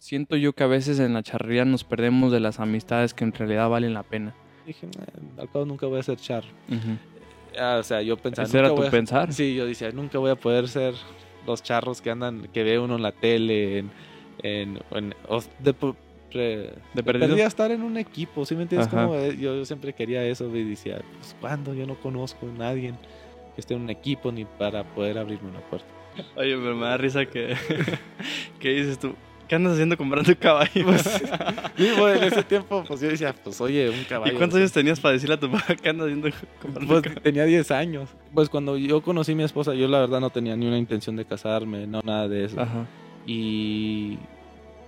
siento yo que a veces en la charrería nos perdemos de las amistades que en realidad valen la pena. Dije, "Nah, al cabo nunca voy a ser charro. Ah, o sea, yo pensaba, ¿Ese era tu a- pensar? Sí, yo decía, nunca voy a poder ser los charros que andan, que ve uno en la tele, en, en, en- o de, ¿De perdido? perdía estar en un equipo, ¿sí me entiendes? Como, eh, yo, yo siempre quería eso y decía, pues ¿cuándo? Yo no conozco a nadie que esté en un equipo ni para poder abrirme una puerta. Oye, pero me da risa que, que dices tú, ¿qué andas haciendo comprando caballos? Bueno, en ese tiempo, pues yo decía, pues oye, un caballo. ¿Y cuántos años tenías para decirle a tu papá qué andas haciendo comprando Pues tenía 10 años. Pues cuando yo conocí a mi esposa, yo la verdad no tenía ni una intención de casarme, no nada de eso. Ajá. Y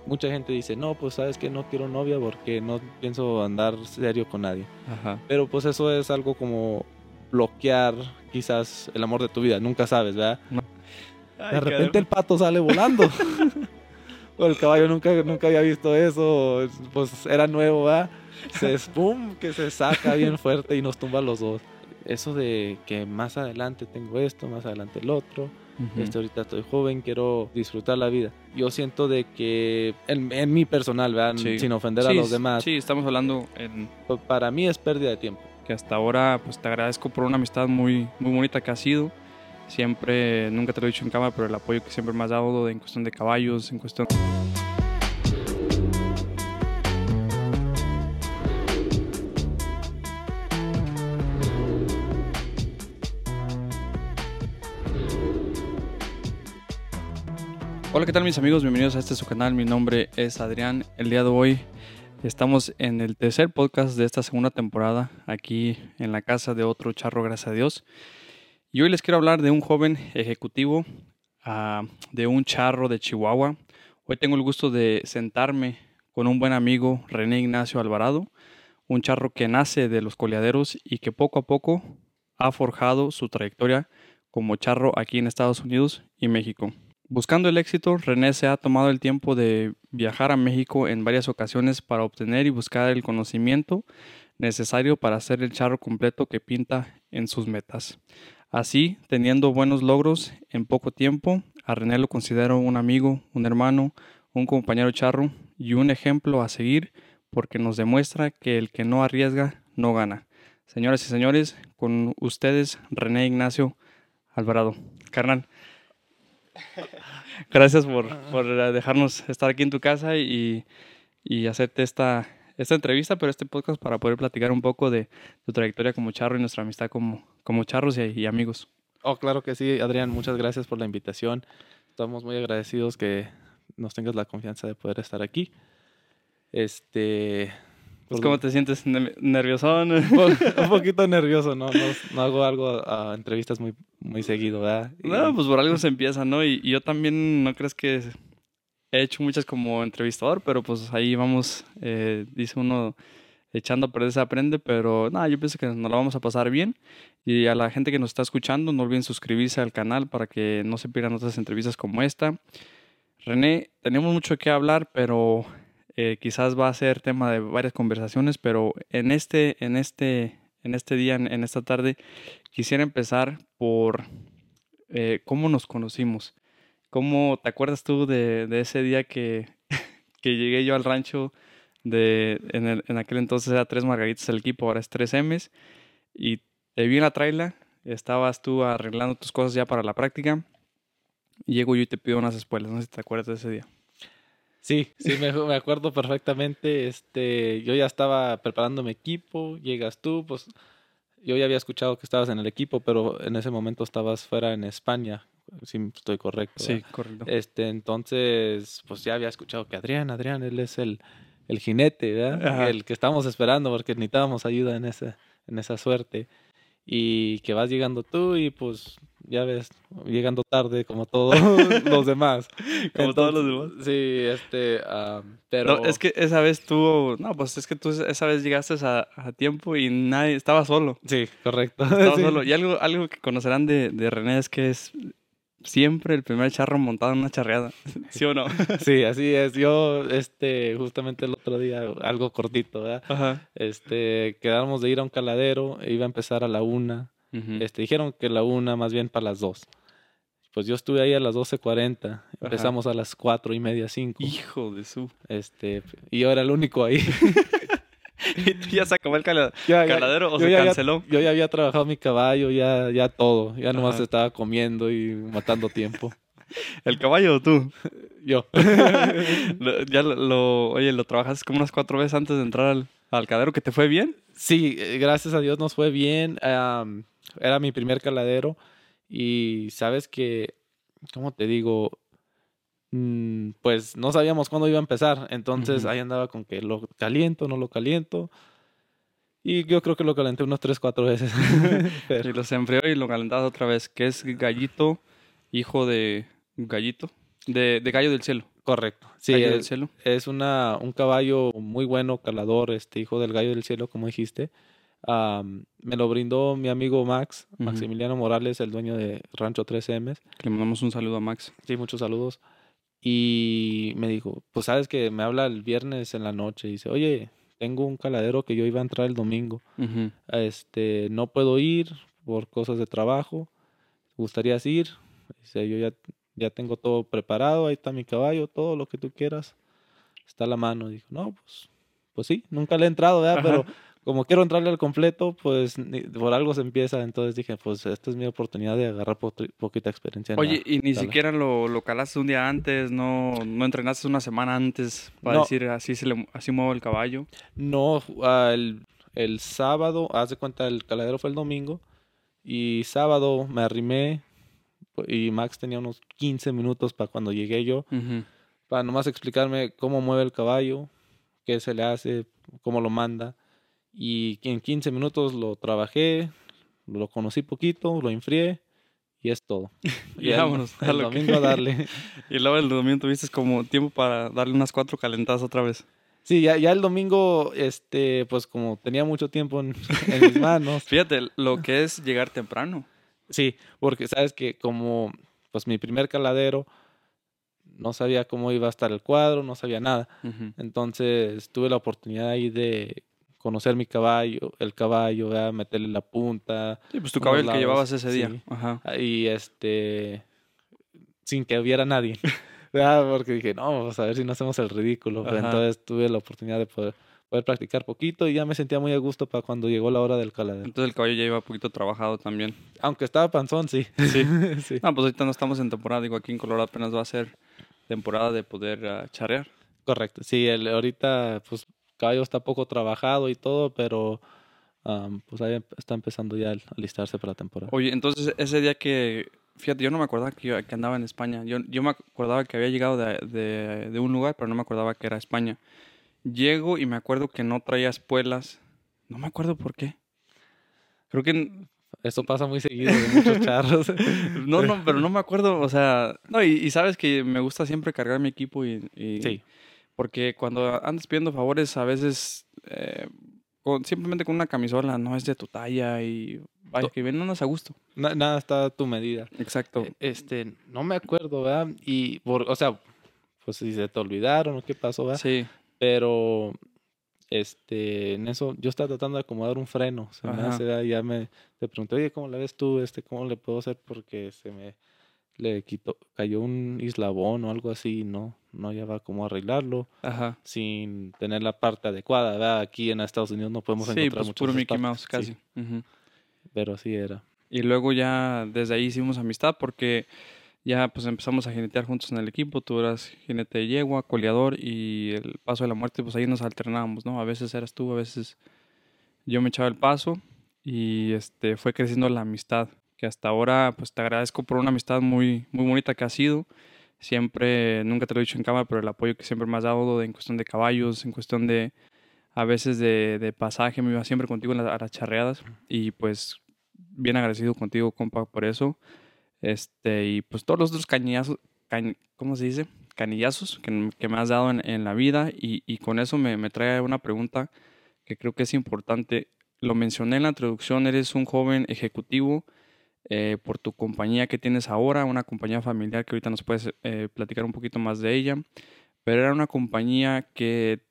mucha gente dice, no, pues sabes que no quiero novia porque no pienso andar serio con nadie. Ajá. Pero pues eso es algo como bloquear quizás el amor de tu vida, nunca sabes, ¿verdad? De repente el pato sale volando. o el caballo nunca, nunca había visto eso, pues era nuevo, ¿verdad? Se pum, que se saca bien fuerte y nos tumba a los dos. Eso de que más adelante tengo esto, más adelante el otro. Este, ahorita estoy joven, quiero disfrutar la vida. Yo siento de que, en, en mi personal, ¿verdad? Sí. sin ofender a Sí, los demás, Sí, estamos hablando en pa- para mí es pérdida de tiempo. que hasta ahora pues te agradezco por una amistad muy, muy bonita que ha sido. Siempre, nunca te lo he dicho en cámara, pero el apoyo que siempre me has dado en cuestión de caballos, en cuestión... Hola, ¿qué tal mis amigos? Bienvenidos a este su canal. Mi nombre es Adrián. El día de hoy estamos en el tercer podcast de esta segunda temporada, aquí en la casa de otro charro, gracias a Dios. Y hoy les quiero hablar de un joven ejecutivo, ah, de un charro de Chihuahua. Hoy tengo el gusto de sentarme con un buen amigo, René Ignacio Alvarado, un charro que nace de los coleaderos y que poco a poco ha forjado su trayectoria como charro aquí en Estados Unidos y México. Buscando el éxito, René se ha tomado el tiempo de viajar a México en varias ocasiones para obtener y buscar el conocimiento necesario para hacer el charro completo que pinta en sus metas. Así, teniendo buenos logros en poco tiempo, a René lo considero un amigo, un hermano, un compañero charro y un ejemplo a seguir porque nos demuestra que el que no arriesga no gana. Señoras y señores, con ustedes René Ignacio Alvarado. Carnal, gracias por, por dejarnos estar aquí en tu casa y, y hacerte esta, esta entrevista, pero este podcast para poder platicar un poco de tu trayectoria como charro y nuestra amistad como, como charros y, y amigos. Oh, claro que sí, Adrián, muchas gracias por la invitación. Estamos muy agradecidos que nos tengas la confianza de poder estar aquí. Este. Pues, por- ¿Cómo te sientes? Ne- ¿Nerviosón? un po- un poquito nervioso, ¿no? No, no hago algo a entrevistas muy, muy seguido, ¿verdad? Y- No, pues por algo se empieza, ¿no? Y, y yo también, ¿no crees que he hecho muchas como entrevistador? Pero pues ahí vamos, eh, dice uno, echando a perder se aprende, pero nada, yo pienso que nos la vamos a pasar bien. Y a la gente que nos está escuchando, no olviden suscribirse al canal para que no se pierdan otras entrevistas como esta. René, tenemos mucho que hablar, pero eh, quizás va a ser tema de varias conversaciones, pero en este, en este, en este día, en, esta tarde, quisiera empezar por eh, cómo nos conocimos. ¿Cómo te acuerdas tú de, de ese día que, que llegué yo al rancho? De, en, el- en aquel entonces era tres margaritas el equipo, ahora es tres M's. Y te vi en la traila, estabas tú arreglando tus cosas ya para la práctica. Y llego yo y te pido unas espuelas, no sé si te acuerdas de ese día. Sí, sí, me, me acuerdo perfectamente. Este, yo ya estaba preparando mi equipo, llegas tú, pues yo ya había escuchado que estabas en el equipo, pero en ese momento estabas fuera en España, si estoy correcto. Sí, correcto. Este, entonces, pues ya había escuchado que Adrián, Adrián, él es el, el jinete, ¿verdad? El que estábamos esperando porque necesitábamos ayuda en esa, en esa suerte. Y que vas llegando tú y pues ya ves, llegando tarde como todos los demás. Como todos los Entonces, Sí, este, pero... No, es que esa vez tú, no, pues es que tú esa vez llegaste a, a tiempo y nadie, estaba solo. Sí, correcto. Estaba Sí. solo. Y algo, algo que conocerán de, de René es que es siempre el primer charro montado en una charreada. ¿Sí o no? Sí, así es. Yo, este, justamente el otro día, algo cortito, ¿verdad? Ajá. Este, quedamos de ir a un caladero, iba a empezar a la una. Ujú. Este, dijeron que la una más bien para las dos. pues yo estuve ahí a las 12.40. Empezamos a las cuatro y media, 5. Hijo de su. Este, y yo era el único ahí. ¿Y tú ya se acabó el caladero o se canceló? yo ya había trabajado mi caballo, ya, ya todo. Ya nomás estaba comiendo y matando tiempo. ¿El caballo o tú? Yo. ya lo, oye, lo trabajaste como unas cuatro veces antes de entrar al, al caladero, ¿que te fue bien? Sí, eh, gracias a Dios nos fue bien. era mi primer caladero y sabes que, ¿cómo te digo? Mm, pues no sabíamos cuándo iba a empezar. Entonces ahí andaba con que lo caliento, no lo caliento. Y yo creo que lo calenté unas 3, 4 veces. Y lo enfrió y lo calentabas otra vez, que es gallito, hijo de gallito, de, de gallo del cielo. Correcto. Sí, gallo es, del cielo. es una, un caballo muy bueno, calador, este hijo del gallo del cielo, como dijiste me lo brindó mi amigo Max, Maximiliano Morales, el dueño de Rancho 3M. Le mandamos un saludo a Max. Sí, muchos saludos. Y me dijo, pues sabes que me habla el viernes en la noche y dice, oye, tengo un caladero que yo iba a entrar el domingo. Este, no puedo ir por cosas de trabajo. ¿Gustarías ir? Dice, yo ya, ya tengo todo preparado, ahí está mi caballo, todo lo que tú quieras. Está a la mano. Dijo, no, pues, pues sí, nunca le he entrado, ¿verdad? Pero como quiero entrarle al completo, pues por algo se empieza. Entonces dije, pues esta es mi oportunidad de agarrar poquita experiencia. Oye, y ni siquiera lo, lo, calaste un día antes, no, no entrenaste una semana antes para decir así se le, así muevo el caballo. No, el, el sábado, haz de cuenta, el caladero fue el domingo. Y sábado me arrimé y Max tenía unos 15 minutos para cuando llegué yo. Para nomás explicarme cómo mueve el caballo, qué se le hace, cómo lo manda y en 15 minutos lo trabajé, lo conocí poquito, lo enfrié y es todo. y, vámonos. El, domingo a darle. y luego el domingo tuviste como tiempo para darle unas cuatro calentadas otra vez. Sí, ya, ya el domingo, este, pues como tenía mucho tiempo en, mis manos. Fíjate, lo que es llegar temprano. Sí, porque sabes que como pues mi primer caladero, no sabía cómo iba a estar el cuadro, no sabía nada. Entonces tuve la oportunidad ahí de conocer mi caballo, el caballo, meterle la punta. Sí, pues tu caballo el que llevabas ese día. Ajá. Y este, sin que hubiera nadie. Porque dije, no, vamos a ver si no hacemos el ridículo. entonces tuve la oportunidad de poder, poder practicar poquito y ya me sentía muy a gusto para cuando llegó la hora del caladero. Entonces el caballo ya iba un poquito trabajado también. Aunque estaba panzón, sí. Sí. sí. No, pues ahorita no estamos en temporada. Digo, aquí en Colorado apenas va a ser temporada de poder uh, charrear. Correcto. Sí, el, ahorita pues caballo está poco trabajado y todo, pero pues ahí está empezando ya a alistarse para la temporada. Oye, entonces ese día que, fíjate, yo no me acordaba que, que andaba en España. Yo, yo me acordaba que había llegado de, de, de, un lugar, pero no me acordaba que era España. Llego y me acuerdo que no traía espuelas. No me acuerdo por qué. Creo que... Esto pasa muy seguido de muchos charros. no, no, pero no me acuerdo, o sea... No, y, sabes que me gusta siempre cargar mi equipo y... y sí porque cuando andas pidiendo favores, a veces eh, simplemente con una camisola no es de tu talla y vaya que bien no nos a gusto. nada está a tu medida. Exacto. E, este, no me acuerdo, ¿verdad? Y, por, o sea, pues si se te olvidaron o qué pasó, ¿verdad? Sí. Pero, este, en eso, yo estaba tratando de acomodar un freno. Se me hace, ya me, te pregunté, oye, ¿cómo la ves tú? Este, ¿cómo le puedo hacer? Porque se me le quitó, cayó un islabón o algo así, no, no va cómo arreglarlo Ajá. sin tener la parte adecuada, ¿verdad? Aquí en Estados Unidos no podemos encontrar pues muchos puro Mickey Mouse casi. Pero así era. Y luego ya desde ahí hicimos amistad porque ya pues empezamos a jinetear juntos en el equipo, tú eras jinete de yegua, coleador y el paso de la muerte, pues ahí nos alternábamos, ¿no? A veces eras tú, a veces yo me echaba el paso y este fue creciendo la amistad que hasta ahora pues te agradezco por una amistad muy, muy bonita que ha sido. Siempre, nunca te lo he dicho en cámara, pero el apoyo que siempre me has dado en cuestión de caballos, en cuestión de, a veces de, de pasaje, me iba siempre contigo a las charreadas y pues bien agradecido contigo, compa, por eso. Este, y pues todos los otros cañazos, ¿cómo se dice? Canillazos que, que me has dado en, en la vida y, y, con eso me, me trae una pregunta que creo que es importante. Lo mencioné en la introducción, eres un joven ejecutivo eh, por tu compañía que tienes ahora, una compañía familiar que ahorita nos puedes eh, platicar un poquito más de ella, pero era una compañía que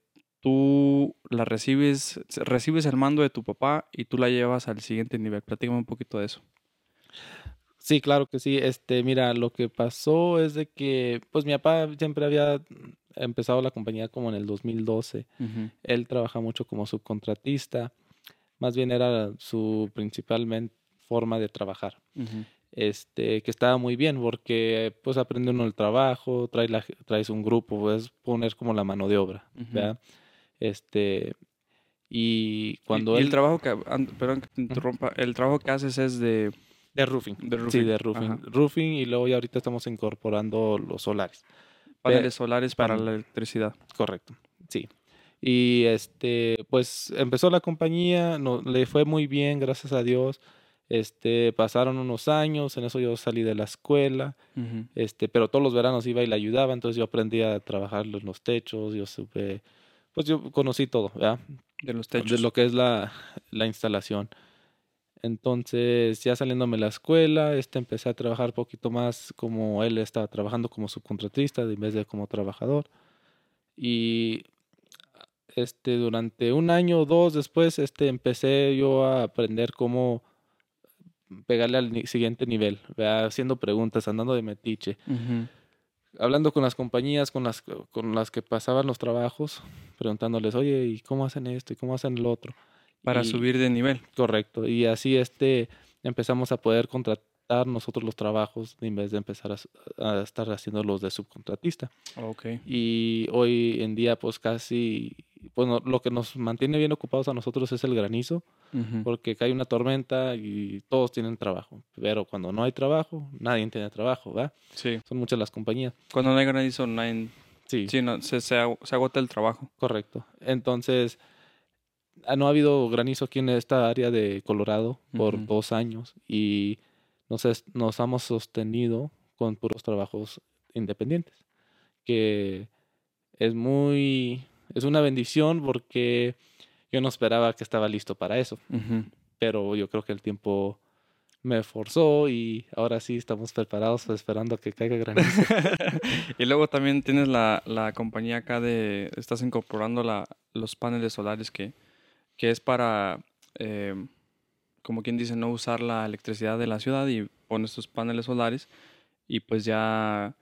tú la recibes, recibes el mando de tu papá y tú la llevas al siguiente nivel. Platícame un poquito de eso. Sí, claro que sí. Este, mira, lo que pasó es de que, pues mi papá siempre había empezado la compañía como en el 2012. Él trabaja mucho como subcontratista. Más bien era su principal forma de trabajar. Este, que estaba muy bien porque pues aprende uno el trabajo, trae la, traes un grupo, puedes poner como la mano de obra, Este, y cuando el trabajo que, perdón que te interrumpa, el trabajo que haces es de de roofing. Sí, de roofing. Roofing y luego ya ahorita estamos incorporando los solares. Paneles solares para la electricidad. Correcto, sí. Y este, pues empezó la compañía, no, le fue muy bien, gracias a Dios. Este, pasaron unos años, en eso yo salí de la escuela, este, pero todos los veranos iba y le ayudaba, entonces yo aprendí a trabajar en los techos, yo supe, pues yo conocí todo, ¿verdad? De los techos. De lo que es la, la instalación. Entonces, ya saliéndome de la escuela, este, empecé a trabajar poquito más como él estaba trabajando como subcontratista en vez de como trabajador. Y este, durante un año o dos después, este, empecé yo a aprender cómo pegarle al siguiente nivel, haciendo preguntas, andando de metiche. Hablando con las compañías con las, con las que pasaban los trabajos, preguntándoles, oye, ¿y cómo hacen esto? ¿Y cómo hacen lo otro? Para subir de nivel. Correcto. Y así este empezamos a poder contratar nosotros los trabajos en vez de empezar a, estar haciendo los de subcontratista. Okay. Y hoy en día pues casi, bueno, lo que nos mantiene bien ocupados a nosotros es el granizo, porque cae una tormenta y todos tienen trabajo. Pero cuando no hay trabajo, nadie tiene trabajo, ¿verdad? Sí. Son muchas las compañías. Cuando no hay granizo, nadie... Sí. Sí, no, se, se agota el trabajo. Correcto. Entonces Ah, no ha habido granizo aquí en esta área de Colorado por dos años y nos, nos hemos sostenido con puros trabajos independientes, que es muy, es una bendición porque yo no esperaba que estaba listo para eso, pero yo creo que el tiempo me forzó y ahora sí estamos preparados esperando que caiga granizo. y luego también tienes la, la compañía acá de, estás incorporando la, los paneles solares que que es para, em, como quien dice, no usar la electricidad de la ciudad y pones tus paneles solares y pues ya,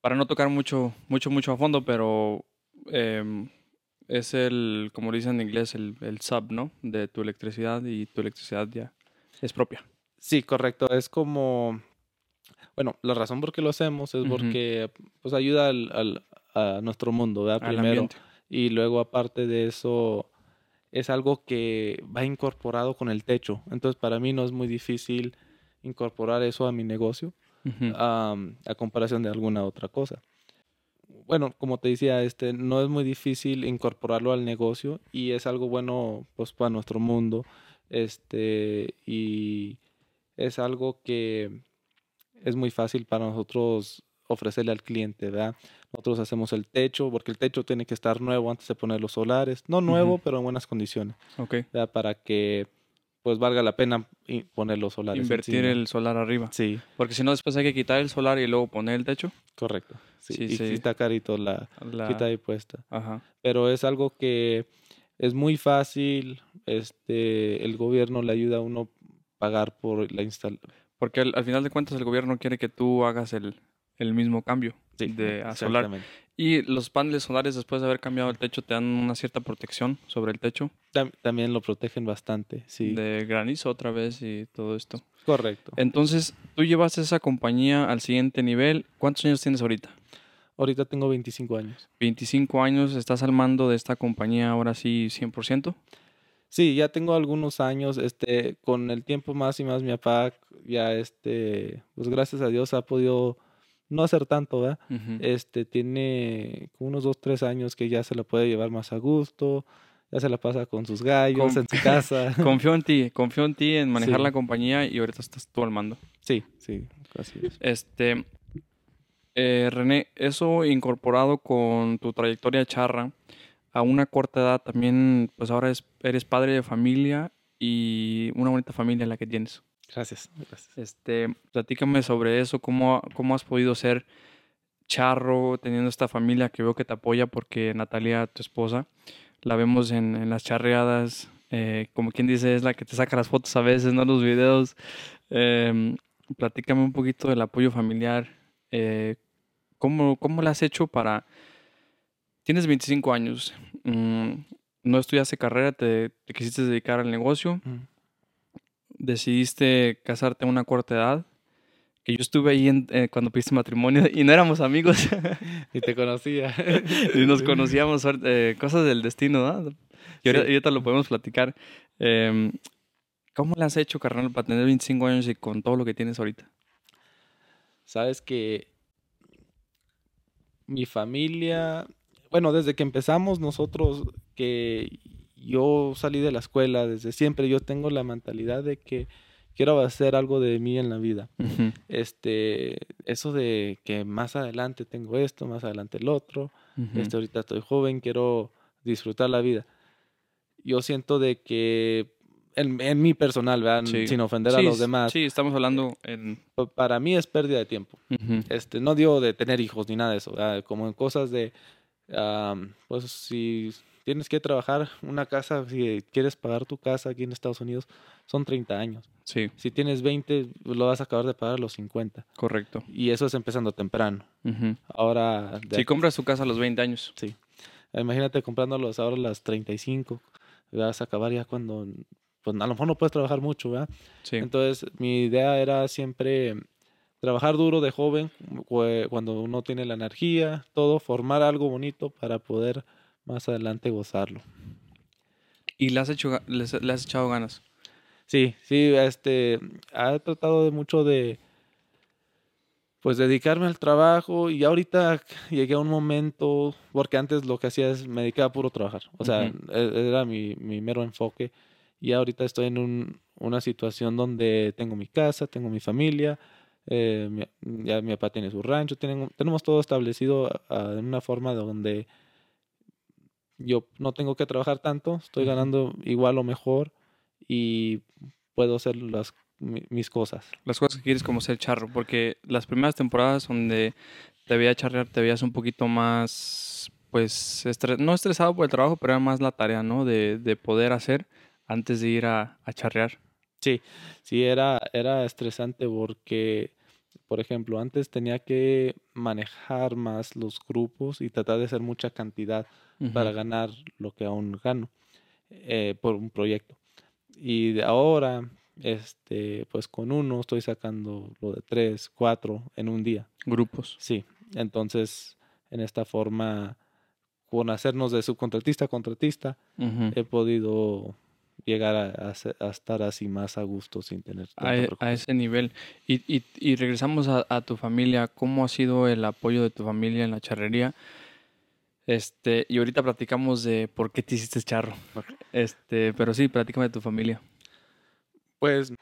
para no tocar mucho, mucho, mucho a fondo, pero em, es el, como dicen en inglés, el, el sub, ¿no? De tu electricidad y tu electricidad ya es propia. Sí, correcto. Es como, bueno, la razón por qué lo hacemos es porque pues ayuda al, a nuestro mundo, ¿verdad? Primero. Y luego aparte de eso, es algo que va incorporado con el techo. Entonces, para mí no es muy difícil incorporar eso a mi negocio a comparación de alguna otra cosa. Bueno, como te decía, este, no es muy difícil incorporarlo al negocio y es algo bueno pues, para nuestro mundo. Este, y es algo que es muy fácil para nosotros ofrecerle al cliente, ¿verdad? Nosotros hacemos el techo, porque el techo tiene que estar nuevo antes de poner los solares. No nuevo, pero en buenas condiciones. Ok. Para que pues valga la pena poner los solares. Invertir el solar arriba. Sí. Porque si no, después hay que quitar el solar y luego poner el techo. Correcto. Sí, y sí. está carito la, la... quita y puesta. Ajá. Pero es algo que es muy fácil. Este, el gobierno le ayuda a uno pagar por la instalación. Porque al, final de cuentas el gobierno quiere que tú hagas el, el mismo cambio de a solar. Y los paneles solares, después de haber cambiado el techo, te dan una cierta protección sobre el techo. También lo protegen bastante, sí. De granizo otra vez y todo esto. Correcto. Entonces, tú llevas esa compañía al siguiente nivel. ¿Cuántos años tienes ahorita? Ahorita tengo 25 años. 25 años, ¿estás al mando de esta compañía ahora sí 100%? Sí, ya tengo algunos años, este, con el tiempo más y más mi papá ya, este, pues gracias a Dios ha podido no hacer tanto, ¿verdad? Este tiene unos dos, tres años que ya se la puede llevar más a gusto, ya se la pasa con sus gallos en su casa. confío en ti, confío en ti en manejar la compañía y ahorita estás tú al mando. Sí, sí, así es. Este, eh, René, eso incorporado con tu trayectoria charra, a una corta edad también, pues ahora eres padre de familia y una bonita familia la que tienes. Gracias, Este, platícame sobre eso, cómo, cómo has podido ser charro teniendo esta familia que veo que te apoya porque Natalia, tu esposa, la vemos en, en las charreadas, eh, como quien dice, es la que te saca las fotos a veces, ¿no? Los videos. Em, platícame un poquito del apoyo familiar. Eh, ¿cómo, ¿Cómo lo has hecho para... Tienes 25 años, mm, no estudiaste carrera, te, quisiste dedicar al negocio, decidiste casarte a una corta edad, que yo estuve ahí eh, cuando pediste matrimonio y no éramos amigos. y te conocía. y nos conocíamos, eh, cosas del destino, ¿no? Y ahorita, lo podemos platicar. Em, ¿Cómo le has hecho, carnal, para tener 25 años y con todo lo que tienes ahorita? Sabes que mi familia, bueno, desde que empezamos nosotros, que yo salí de la escuela, desde siempre yo tengo la mentalidad de que quiero hacer algo de mí en la vida. Este, eso de que más adelante tengo esto, más adelante el otro, este, ahorita estoy joven, quiero disfrutar la vida. Yo siento de que en, en mi personal, ¿verdad? sin ofender a los demás. Sí, estamos hablando en... Para mí es pérdida de tiempo. este, no digo de tener hijos ni nada de eso, como en cosas de, pues si tienes que trabajar una casa, si quieres pagar tu casa aquí en Estados Unidos, son 30 años. Sí. Si tienes 20, lo vas a acabar de pagar a los 50. Correcto. Y eso es empezando temprano. Ahora... Si compras tu casa a los 20 años. Sí. Imagínate comprándolos ahora a las 35. Vas a acabar ya cuando... Pues a lo mejor no puedes trabajar mucho, ¿verdad? Sí. Entonces, mi idea era siempre trabajar duro de joven, cuando uno tiene la energía, todo, formar algo bonito para poder más adelante gozarlo. ¿Y le has, hecho, le, has echado ganas? Sí, sí, este, he tratado de mucho de, pues, dedicarme al trabajo y ahorita llegué a un momento, porque antes lo que hacía es me dedicaba a puro trabajar, o sea, e, era mi, mi, mero enfoque y ahorita estoy en un, una situación donde tengo mi casa, tengo mi familia, eh, ya mi papá tiene su rancho, tenemos todo establecido en una forma donde yo no tengo que trabajar tanto, estoy ganando igual o mejor y puedo hacer las, mis cosas. Las cosas que quieres como ser charro, porque las primeras temporadas donde te veía charrear, te veías un poquito más, pues, no estresado por el trabajo, pero era más la tarea, ¿no? De, de poder hacer antes de ir a, a charrear. Sí, sí, era, era estresante porque, por ejemplo, antes tenía que manejar más los grupos y tratar de hacer mucha cantidad para ganar lo que aún gano eh, por un proyecto. Y de ahora, este, pues con uno estoy sacando lo de tres, cuatro en un día. Grupos. Sí, entonces en esta forma, con hacernos de subcontratista a contratista, he podido llegar a, estar así más a gusto sin tener a, e, a, ese nivel. Y, y, y regresamos a, tu familia, ¿cómo ha sido el apoyo de tu familia en la charrería? Este, y ahorita platicamos de por qué te hiciste charro. Este, pero sí, platícame de tu familia. Pues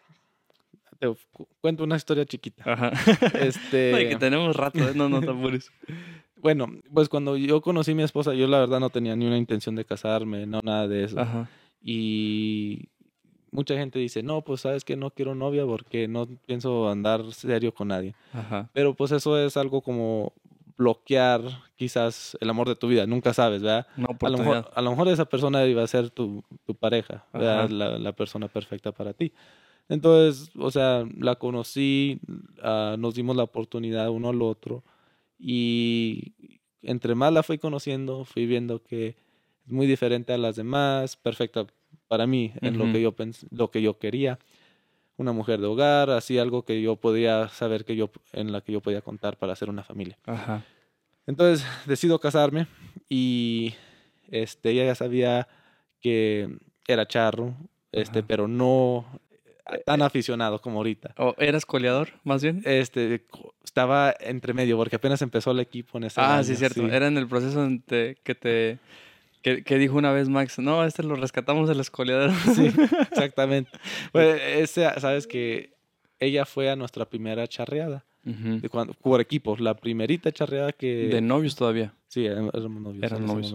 te cuento una historia chiquita. Ajá. Este, que tenemos rato, ¿eh? no, no te bueno, pues cuando yo conocí a mi esposa, yo la verdad no tenía ni una intención de casarme, no nada de eso. Ajá. Y mucha gente dice, no, pues sabes que no quiero novia porque no pienso andar serio con nadie. Ajá. Pero pues eso es algo como bloquear quizás el amor de tu vida, nunca sabes, ¿verdad? a, lo mejor, a lo mejor esa persona iba a ser tu, tu pareja, la, la, persona perfecta para ti. Entonces, o sea, la conocí, uh, nos dimos la oportunidad uno al otro y entre más la fui conociendo, fui viendo que es muy diferente a las demás, perfecta para mí en lo que yo lo que yo quería. Una mujer de hogar, así algo que yo podía saber que yo en la que yo podía contar para hacer una familia. Ajá. Entonces decido casarme y este, ella ya sabía que era charro, este, pero no tan aficionado como ahorita. ¿O eras coleador, más bien? Este, estaba entre medio, porque apenas empezó el equipo en ese Ah, sí, cierto. Era en el proceso en que te... Que, que, dijo una vez Max, no, este lo rescatamos del escoleador. Sí, exactamente. pues, ese, sabes que ella fue a nuestra primera charreada de cuando, por equipos, la primerita charreada que... De novios todavía. Sí, éramos novios. Eran novios.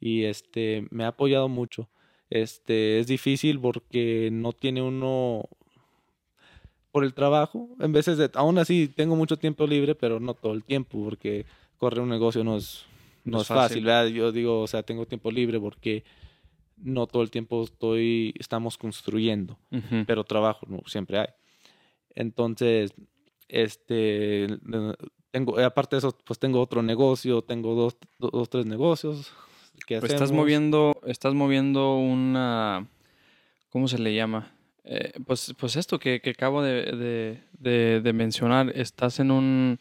Y este, me ha apoyado mucho. Este, es difícil porque no tiene uno por el trabajo. En veces, de, aún así, tengo mucho tiempo libre, pero no todo el tiempo, porque correr un negocio no es, no, es fácil. ¿verdad? Yo digo, o sea, tengo tiempo libre porque no todo el tiempo estoy, estamos construyendo, pero trabajo no, siempre hay. Entonces, este, tengo, aparte de eso, pues tengo otro negocio, tengo dos, dos tres negocios. Que pues estás moviendo, estás moviendo una, ¿cómo se le llama? Eh, pues, pues esto que, que acabo de, de, de, mencionar, estás en un,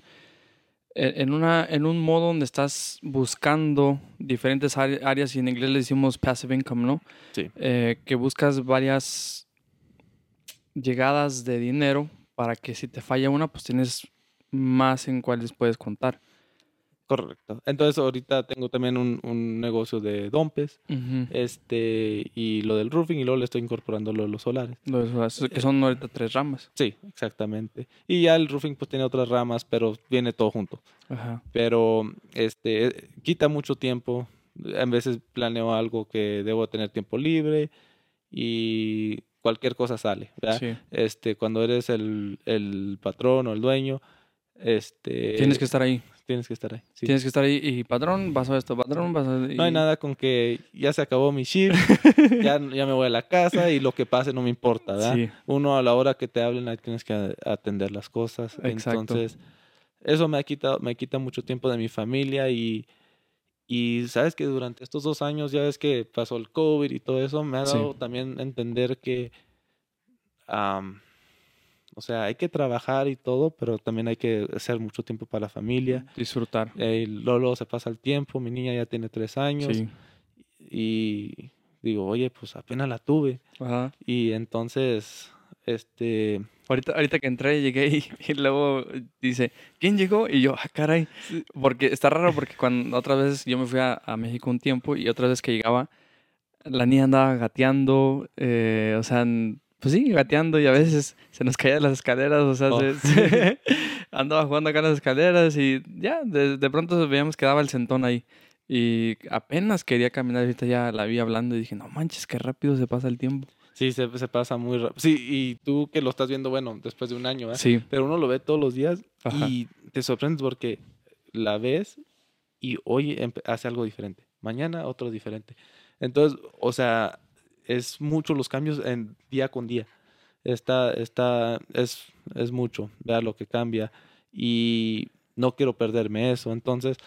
en, una, en un modo donde estás buscando diferentes áreas y en inglés le decimos passive income, ¿no? Sí. Eh, que buscas varias llegadas de dinero para que si te falla una, pues tienes más en cuáles puedes contar. Correcto. Entonces ahorita tengo también un, un negocio de dompes, este, y lo del roofing, y luego le estoy incorporando lo de los solares. que son ahorita tres ramas. Sí, exactamente. Y ya el roofing pues tiene otras ramas, pero viene todo junto. Ajá. Pero este quita mucho tiempo. A veces planeo algo que debo tener tiempo libre y cualquier cosa sale. ¿verdad? Este, cuando eres el, el patrón o el dueño, este... Tienes que estar ahí. Tienes que estar ahí. Tienes que estar ahí y patrón, vas a esto, patrón, vas a... No hay nada con que ya se acabó mi shift, ya, ya me voy a la casa y lo que pase no me importa, ¿verdad? Uno a la hora que te hablen ahí tienes que atender las cosas. Exacto. Entonces, eso me ha quitado, me quita mucho tiempo de mi familia y, y sabes que durante estos dos años, ya ves que pasó el COVID y todo eso, me ha dado también entender que... O sea, hay que trabajar y todo, pero también hay que hacer mucho tiempo para la familia. Disfrutar. Eh, Lolo se pasa el tiempo, mi niña ya tiene tres años. Sí. Y digo, oye, pues apenas la tuve. Ajá. Y entonces, este... Ahorita, ahorita que entré, llegué y, luego dice, ¿quién llegó? Y yo, ah, caray. Porque está raro porque cuando otra vez yo me fui a, México un tiempo y otra vez que llegaba, la niña andaba gateando, eh, o sea, pues sí, gateando y a veces se nos caían las escaleras, o sea, oh. andaba jugando acá en las escaleras y ya, de, de, pronto veíamos que daba el sentón ahí. Y apenas quería caminar, ahorita ya la vi hablando y dije, no manches, qué rápido se pasa el tiempo. Sí, se, se pasa muy rápido. Sí, y tú que lo estás viendo, bueno, después de un año, ¿eh? Sí. Pero uno lo ve todos los días y te sorprendes porque la ves y hoy hace algo diferente. Mañana otro diferente. Entonces, o sea, es mucho los cambios en día con día. Está, está, es, es mucho, vea lo que cambia. Y no quiero perderme eso. Entonces,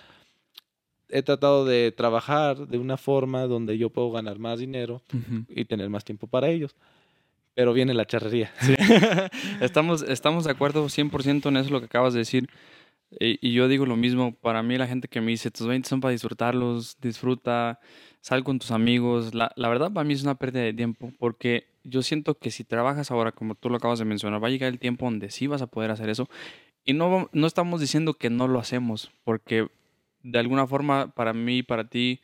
he tratado de trabajar de una forma donde yo puedo ganar más dinero y tener más tiempo para ellos. Pero viene la charrería. estamos, estamos de acuerdo 100% en eso lo que acabas de decir. Y, yo digo lo mismo, para mí la gente que me dice, tus 20 son para disfrutarlos, disfruta, sal con tus amigos. La, la, verdad para mí es una pérdida de tiempo, porque yo siento que si trabajas ahora, como tú lo acabas de mencionar, va a llegar el tiempo donde sí vas a poder hacer eso. Y no, no estamos diciendo que no lo hacemos, porque de alguna forma para mí, para ti,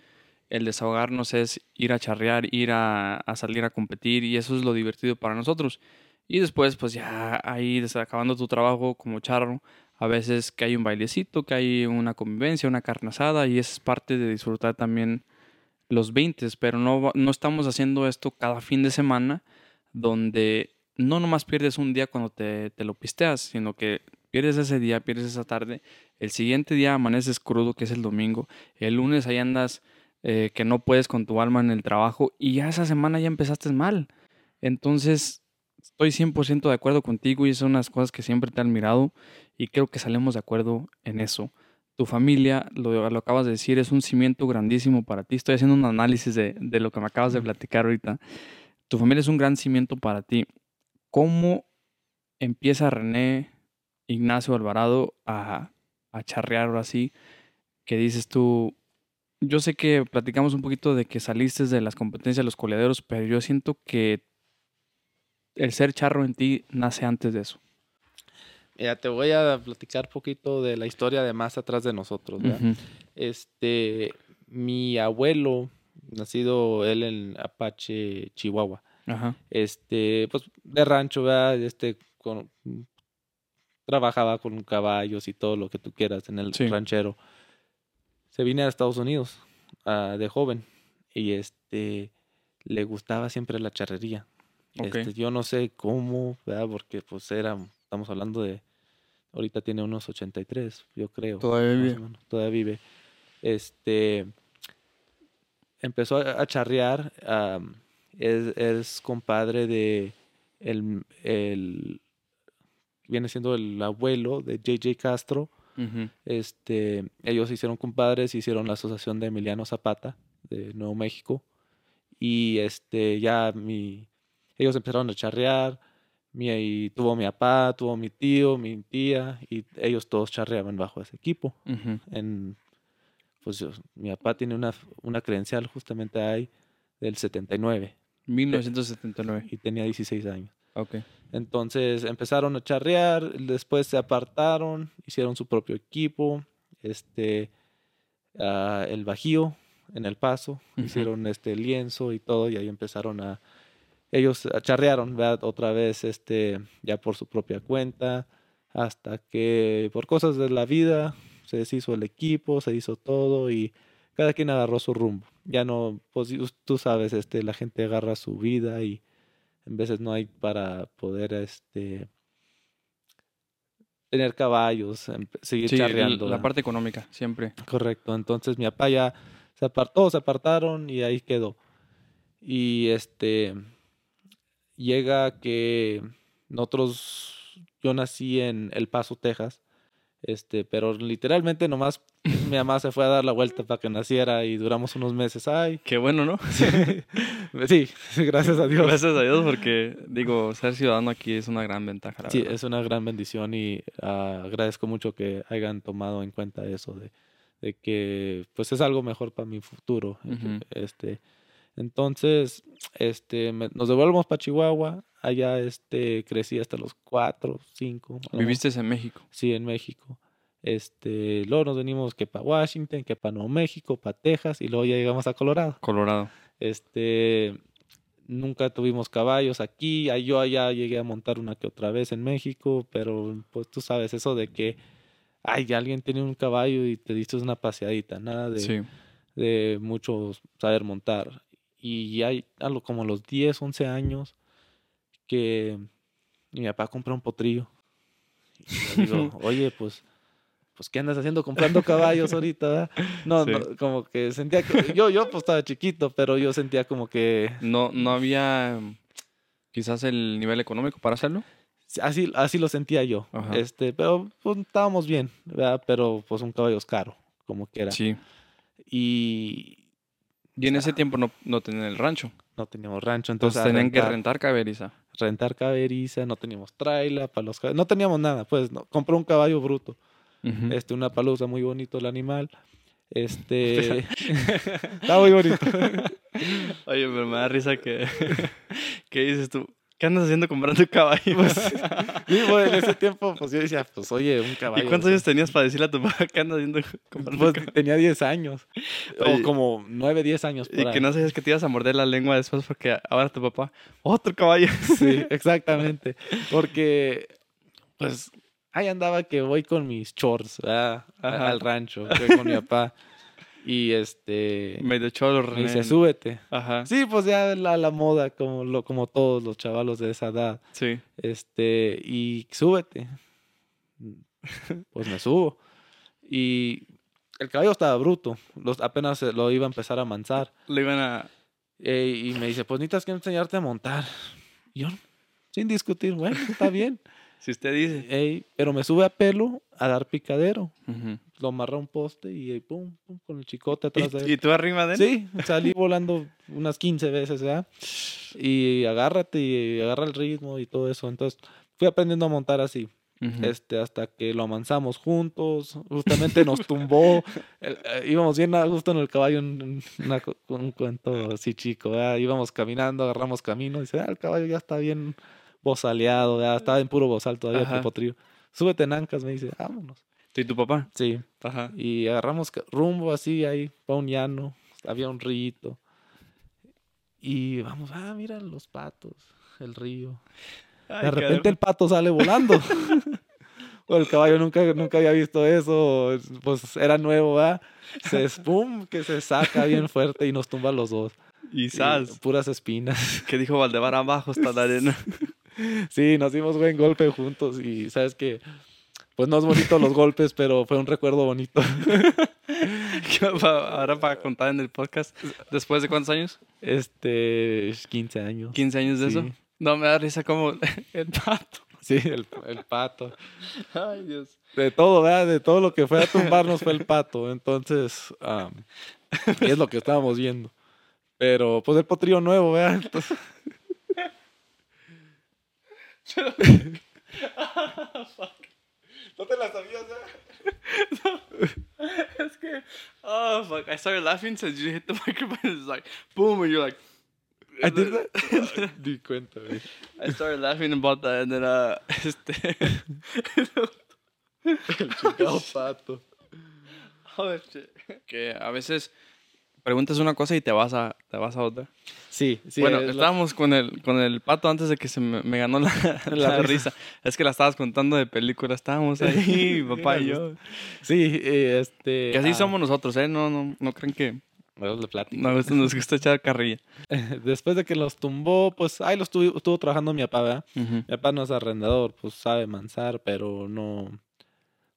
el desahogarnos es ir a charrear, ir a, a salir a competir y eso es lo divertido para nosotros. Y después, pues ya ahí acabando tu trabajo como charro, a veces que hay un bailecito, que hay una convivencia, una carne asada y es parte de disfrutar también los 20, pero no, no estamos haciendo esto cada fin de semana donde no nomás pierdes un día cuando te, te, lo pisteas, sino que pierdes ese día, pierdes esa tarde, el siguiente día amaneces crudo, que es el domingo, el lunes ahí andas eh, que no puedes con tu alma en el trabajo y ya esa semana ya empezaste mal. Entonces, estoy 100% de acuerdo contigo y son unas cosas que siempre te he admirado y creo que salimos de acuerdo en eso. Tu familia, lo, lo acabas de decir, es un cimiento grandísimo para ti. Estoy haciendo un análisis de, de lo que me acabas de platicar ahorita. Tu familia es un gran cimiento para ti. ¿Cómo empieza René Ignacio Alvarado a, a charrear ahora sí? Que dices tú, yo sé que platicamos un poquito de que saliste de las competencias de los coleaderos, pero yo siento que el ser charro en ti nace antes de eso? Ya te voy a platicar un poquito de la historia de más atrás de nosotros. Este, mi abuelo, nacido él en Apache, Chihuahua. Este, pues de rancho, ¿verdad? Este, con, trabajaba con caballos y todo lo que tú quieras en el ranchero. Se vine a Estados Unidos uh, de joven y este le gustaba siempre la charrería. Este, yo no sé cómo, ¿verdad? Porque pues era, estamos hablando de, ahorita tiene unos 83, yo creo. Todavía vive. todavía vive. Este, empezó a, charrear, es, es, compadre de el, el, viene siendo el abuelo de JJ Castro. este, ellos hicieron compadres, hicieron la asociación de Emiliano Zapata de Nuevo México. Y este, ya mi, ellos empezaron a charrear. Mi, tuvo mi papá, tuvo mi tío, mi tía, y ellos todos charreaban bajo ese equipo. en, pues mi papá tiene una, una credencial justamente ahí del 79. 1979. Y tenía 16 años. Ok. Entonces empezaron a charrear, después se apartaron, hicieron su propio equipo, este, uh, el Bajío en El Paso, hicieron este lienzo y todo, y ahí empezaron a, ellos charrearon, ¿verdad? Otra vez, este, ya por su propia cuenta, hasta que por cosas de la vida se deshizo el equipo, se hizo todo y cada quien agarró su rumbo. Ya no, pues tú sabes, este, la gente agarra su vida y en veces no hay para poder, este, tener caballos, em, seguir charreando. La parte económica, siempre. Correcto. Entonces mi papá ya se apartó, se apartaron y ahí quedó. Y este llega que nosotros, yo nací en El Paso, Texas, este, pero literalmente nomás mi mamá se fue a dar la vuelta para que naciera y duramos unos meses. Ay. Qué bueno, ¿no? sí, gracias a Dios. Gracias a Dios porque, digo, ser ciudadano aquí es una gran ventaja. sí, es una gran bendición y ah, agradezco mucho que hayan tomado en cuenta eso de, de, que pues es algo mejor para mi futuro. Este, entonces, este, nos devolvemos para Chihuahua. Allá este, crecí hasta los cuatro, cinco. ¿Viviste en México? Sí, en México. Este, luego nos venimos que para Washington, que para Nuevo México, para Texas y luego ya llegamos a Colorado. Colorado. Este, nunca tuvimos caballos aquí. Yo allá llegué a montar una que otra vez en México, pero pues tú sabes eso de que, ay, alguien tiene un caballo y te diste una paseadita, nada de, de mucho saber montar. Y hay algo como los 10, 11 años que mi papá compra un potrillo. Y le digo, oye, pues, pues, ¿qué andas haciendo comprando caballos ahorita? No, no, como que sentía que, yo, yo pues estaba chiquito, pero yo sentía como que... No, no había quizás el nivel económico para hacerlo. Así, así lo sentía yo. Este, pero pues estábamos bien, ¿verdad? Pero pues un caballo es caro, como quiera. Sí. Y, y en ese tiempo no, no tenían el rancho. No teníamos rancho, entonces. tenían que rentar caberiza. Rentar caberiza, no teníamos traila para los No teníamos nada, pues. No. Compré un caballo bruto. Este, una palusa muy bonito el animal. Este. está muy bonito. Oye, pero me da risa que. ¿Qué dices tú? ¿Qué andas haciendo comprando caballos? Pues, en ese tiempo, pues yo decía, pues oye, un caballo. ¿Y cuántos años tenías para decirle a tu papá qué andas haciendo comprando Pues tenía 10 años. o como 9, 10 años. y que no sabías que te ibas a morder la lengua después porque ahora tu papá, otro caballo. sí, exactamente. Porque, pues, ahí andaba que voy con mis chores al rancho, con mi papá. Y este. Medio cholo, Me dice, súbete. Ajá. Sí, pues ya la, la moda, como, lo, como todos los chavalos de esa edad. Sí. Este, y súbete. Pues me subo. Y el caballo estaba bruto. Los, apenas lo iba a empezar a manzar. Lo iban a. Eh, y me dice, pues necesitas que enseñarte a montar. Y yo, sin discutir, bueno, está bien. Si usted dice. pero me sube a pelo a dar picadero. Lo amarra a un poste y pum, pum, con el chicote atrás de él. ¿Y tú arriba de él? Sí, salí volando unas 15 veces, ¿verdad? Y agárrate y agarra el ritmo y todo eso. Entonces fui aprendiendo a montar así. este, hasta que lo avanzamos juntos, justamente nos tumbó, eh, íbamos bien justo en el caballo, un, un cuento así chico, ¿verdad? íbamos caminando, agarramos camino, y dice, ah, el caballo ya está bien bozaleado, ya estaba en puro bozal todavía el potrillo. Súbete en ancas, me dice, vámonos. ¿Y tu papá? Sí. Ajá. Y agarramos rumbo así ahí, para un llano, había un río. Y vamos, ah, mira los patos, el río. de repente el pato sale volando. o el caballo nunca, nunca había visto eso, pues era nuevo, ¿verdad? Se espum, que se saca bien fuerte y nos tumba los dos. Y sas. puras espinas. ¿Qué dijo Valdebar abajo está la arena? Sí, nos dimos buen golpe juntos y sabes que, pues no es bonito los golpes, pero fue un recuerdo bonito. Ahora para contar en el podcast, ¿después de cuántos años? Este, 15 años. ¿15 años de eso? No, me da risa como el pato. Sí, el, el pato. Ay, Dios. De todo, ¿verdad? De todo lo que fue a tumbarnos fue el pato. Entonces, am, es lo que estábamos viendo. Pero, pues, el potrillo nuevo, ¿verdad? Entonces, ¿No te la sabías, eh? Es que, oh fuck, I started laughing since you hit the microphone. It's like, boom, and you're like, I did that? Di cuenta, güey. I started laughing about that, and then, uh, este, El chingado pato. oh shit. Que a veces preguntas una cosa y te vas a, te vas a otra. Sí, sí. bueno, es la- estábamos con el, con el pato antes de que se me, me ganó la, la risa. Es que la estabas contando de película. Estábamos ahí, mi papá y yo. Sí, eh, este... Que así ah, somos nosotros, ¿eh? No, no, no creen que no, esto nos gusta echar carrilla. Después de que los tumbó, pues ahí lo estuvo, estuvo trabajando mi papá, ¿verdad? Mi papá no es arrendador, pues sabe mansar, pero no...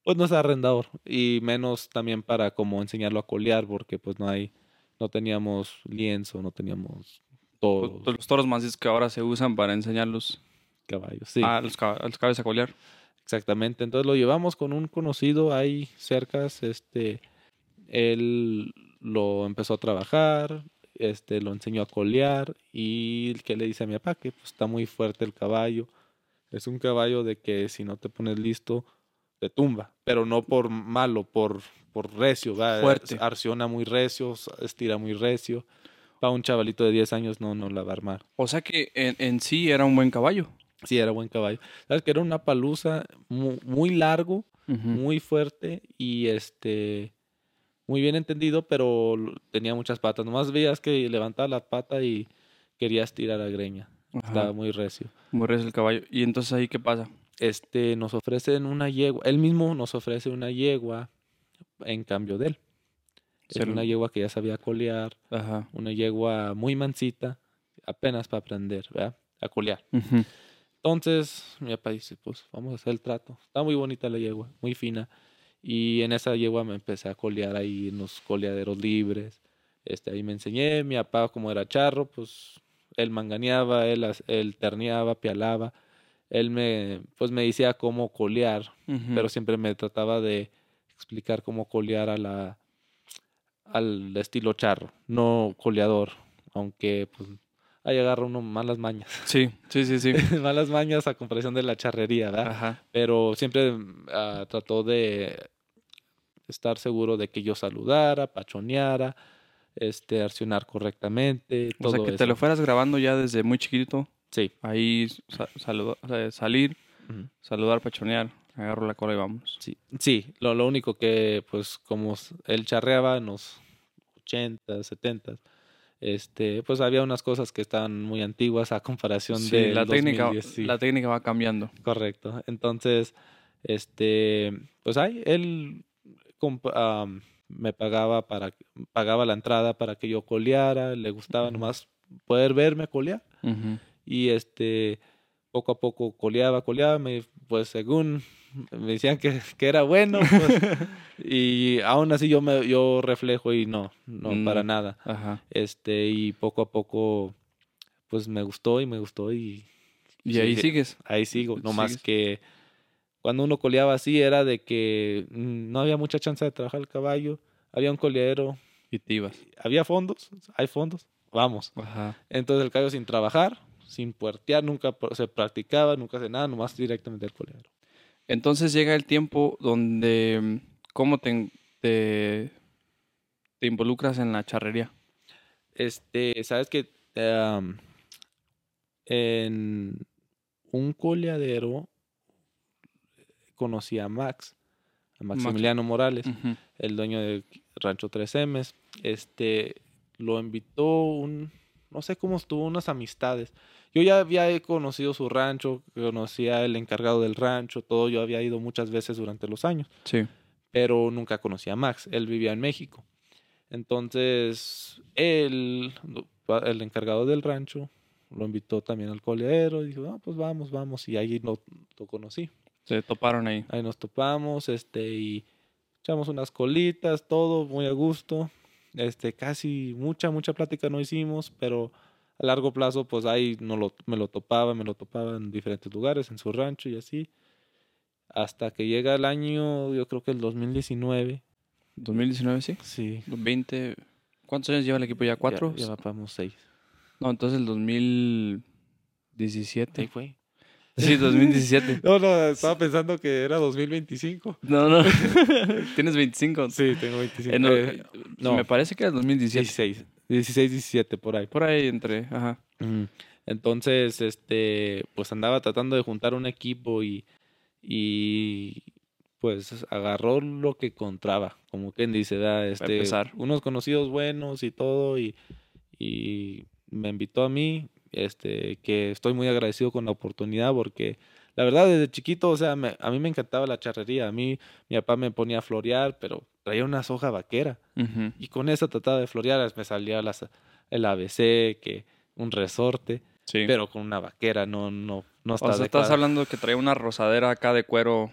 Pues no es arrendador. Y menos también para como enseñarlo a colear, porque pues no hay... No teníamos lienzo, no teníamos todo, Pues, Los toros macizos que ahora se usan para enseñar los, caballos. Sí, a los, cab- a los caballos a colear. exactamente. Entonces lo llevamos con un conocido ahí cerca, este... Él lo empezó a trabajar, este, lo enseñó a colear y que le dice a mi papá que pues, está muy fuerte el caballo. Es un caballo de que si no te pones listo, te tumba, pero no por malo, por, por recio, ¿verdad? Fuerte. Arciona muy recio, estira muy recio. Para un chavalito de 10 años no, no la va a armar. O sea que en, en sí era un buen caballo. Sí, era buen caballo. Sabes que era una palusa muy, muy largo, muy fuerte y este muy bien entendido, pero tenía muchas patas. Nomás veías que levantaba la pata y querías tirar a greña. Ajá. Estaba muy recio. Muy recio el caballo. Y entonces ahí, ¿qué pasa? Este nos ofrecen una yegua, él mismo nos ofrece una yegua en cambio de él. Una yegua que ya sabía colear, Ajá. una yegua muy mansita, apenas para aprender, ¿verdad? A colear. Entonces, mi papá dice, pues vamos a hacer el trato. Está muy bonita la yegua, muy fina. Y en esa yegua me empecé a colear ahí en los coleaderos libres. Este, ahí me enseñé. Mi papá, como era charro, pues él manganeaba, él, él terneaba, pialaba. Él me, pues me decía cómo colear, pero siempre me trataba de explicar cómo colear a la, al estilo charro, no coleador. Aunque, pues, ahí agarra uno malas mañas. Sí, sí, sí, sí. malas mañas a comparación de la charrería, ¿verdad? Ajá. Pero siempre ah, trató de estar seguro de que yo saludara, pachoneara, este, accionar correctamente, O todo sea, que te lo fueras grabando ya desde muy chiquito. Sí. Ahí sa- saluda- salir, saludar, pachonear, agarro la cola y vamos. Sí, sí. Lo, lo único que, pues, como él charreaba en los 80, 70, este, pues había unas cosas que estaban muy antiguas a comparación Sí, de la técnica, 2010, sí. la técnica va cambiando. Correcto. Entonces, este, pues ahí él me pagaba para pagaba la entrada para que yo coleara, le gustaba nomás poder verme colear Ujú. Y este poco a poco coleaba, coleaba, me, pues según me decían que, que era bueno, pues, y aún así yo me yo reflejo y no, no para Mm. nada. Ajá. Este, y poco a poco pues me gustó y me gustó y Y Sí, ahí sigues. Ahí sigo, no más que cuando uno coleaba así era de que no había mucha chance de trabajar el caballo, había un coleadero, Y te ibas. había fondos, hay fondos, vamos. Ajá. Entonces el caballo sin trabajar, sin puertear, nunca se practicaba, nunca hacía nada, nomás directamente al coleadero. Entonces llega el tiempo donde, ¿cómo te, te, te involucras en la charrería? Este, sabes que en un coleadero conocí a Max, a Maximiliano Morales. El dueño del rancho 3M, este, lo invitó un, no sé cómo estuvo, unas amistades. Yo ya había conocido su rancho, conocía el encargado del rancho, todo, yo había ido muchas veces durante los años, Sí. pero nunca conocía a Max, él vivía en México. Entonces, él, el encargado del rancho, lo invitó también al coleadero, y dijo, ah, pues vamos, vamos, y ahí lo, lo conocí. Se toparon ahí. Ahí nos topamos, este, y echamos unas colitas, todo muy a gusto. Este, casi mucha, mucha plática no hicimos, pero a largo plazo, pues ahí no lo, me lo topaba, me lo topaba en diferentes lugares, en su rancho y así. Hasta que llega el año, yo creo que el 2019. 2019, sí. Sí. 20. ¿Cuántos años lleva el equipo ya? ¿Cuatro? Ya, ya vamos seis. No, entonces el 2017. Ahí fue. Sí, 2017. no, no, estaba pensando que era 2025. No, no. Tienes 25. Sí, tengo 25. Eh, no, Eh, no, Me parece que era 2017. 16. 16, 17, por ahí. Por ahí entre. Ajá. Entonces, este, pues andaba tratando de juntar un equipo y, y pues agarró lo que encontraba, como quien dice, da, este, unos conocidos buenos y todo, y, y me invitó a mí, este, que estoy muy agradecido con la oportunidad porque la verdad desde chiquito, o sea, me- a mí me encantaba la charrería, a mí mi papá me ponía a florear, pero traía una soja vaquera. Y con eso trataba de florear, me salía las, el ABC, que un resorte, Sí. pero con una vaquera, no, no, no está o sea, estás hablando que traía una rosadera acá de cuero.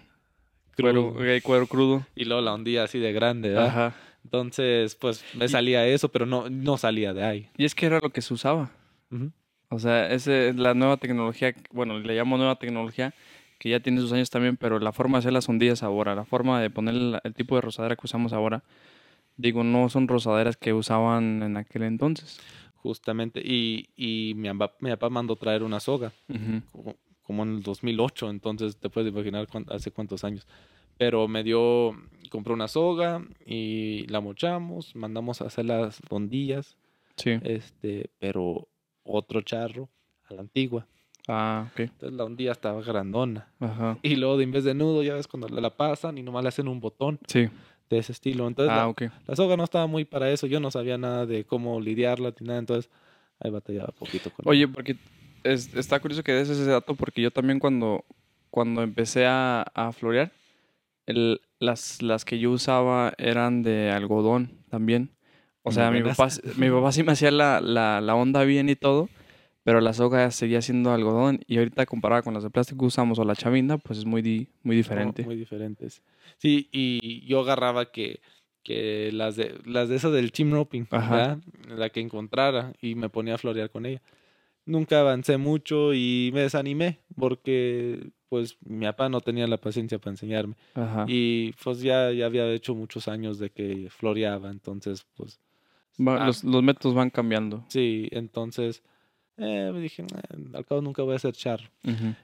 Cuero, Crudo. eh, cuero crudo. Y luego la hundía así de grande, ¿verdad? Ajá. Entonces, pues me salía eso, pero no, no salía de ahí. Y es que era lo que se usaba. Ujú. O sea, esa es la nueva tecnología, bueno, le llamo nueva tecnología, que ya tiene sus años también, pero la forma de hacer las hundillas ahora, la forma de poner el, el tipo de rosadera que usamos ahora, digo, no son rosaderas que usaban en aquel entonces. Justamente. Y, y mi, amba- mi papá mandó traer una soga, como, como en el 2008, entonces te puedes imaginar hace cuántos años. Pero me dio, compró una soga y la mochamos, mandamos a hacer las rondillas, Sí. este, pero otro charro a la antigua. Ah, ok. Entonces la hundilla estaba grandona. Ajá. Y luego de en vez de nudo, ya ves cuando la pasan y nomás le hacen un botón Sí. de ese estilo. Entonces Ah, la soga no estaba muy para eso. Yo no sabía nada de cómo lidiarla ni nada. Entonces ahí batallaba poquito con Oye, porque es- está curioso que des ese dato, porque yo también cuando, cuando empecé a, a florear, el- las, las que yo usaba eran de algodón también. O sea, mi papá, mi papá sí me hacía la, la, la onda bien y todo, pero la soga seguía siendo algodón. Y ahorita comparada con las de plástico que usamos o la chavinda, pues es muy, di- muy No, diferente. muy diferentes. Sí, y yo agarraba que, que las de las de esas del team roping, la que encontrara y me ponía a florear con ella. Nunca avancé mucho y me desanimé porque pues mi papá no tenía la paciencia para enseñarme. Ajá. Y pues ya, ya había hecho muchos años de que floreaba, entonces pues Va- ah. los, los métodos van cambiando. sí, entonces eh, me dije, "Eh, al cabo nunca voy a ser charro. Ujú.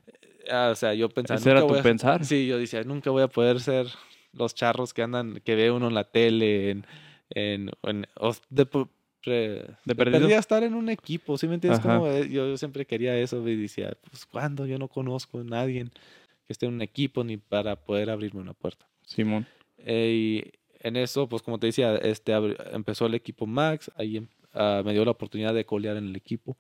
Ah, o sea, yo pensaba, Ese era tu a- pensar. Sí, yo decía, nunca voy a poder ser los charros que andan, que ve uno en la tele, en, en, en- o de, pre- de perdido. estar en un equipo, ¿sí me entiendes? Como, eh, yo, yo siempre quería eso y decía, pues ¿cuándo? Yo no conozco a nadie que esté en un equipo ni para poder abrirme una puerta. Simón. Eh, y en eso, pues como te decía, este empezó el equipo Max, ahí ah, me dio la oportunidad de colear en el equipo,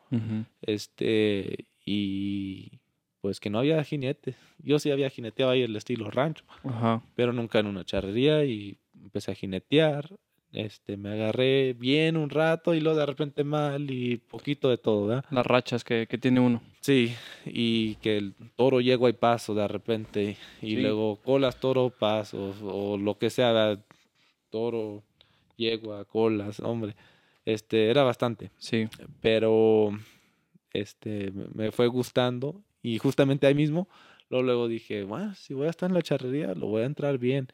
este, y pues que no había jinetes. Yo sí había jineteado ahí el estilo rancho Ajá. pero nunca en una charrería y empecé a jinetear. Este, me agarré bien un rato y luego de repente mal y poquito de todo, ¿verdad? Las rachas que, que tiene uno. Sí, y que el toro yegua y paso de repente y Sí. luego colas, toro, paso o lo que sea. Toro, yegua, colas, hombre. Este, era bastante, Sí. pero este me- fue gustando y justamente ahí mismo luego luego dije, bueno, si voy a estar en la charrería, lo voy a entrar bien.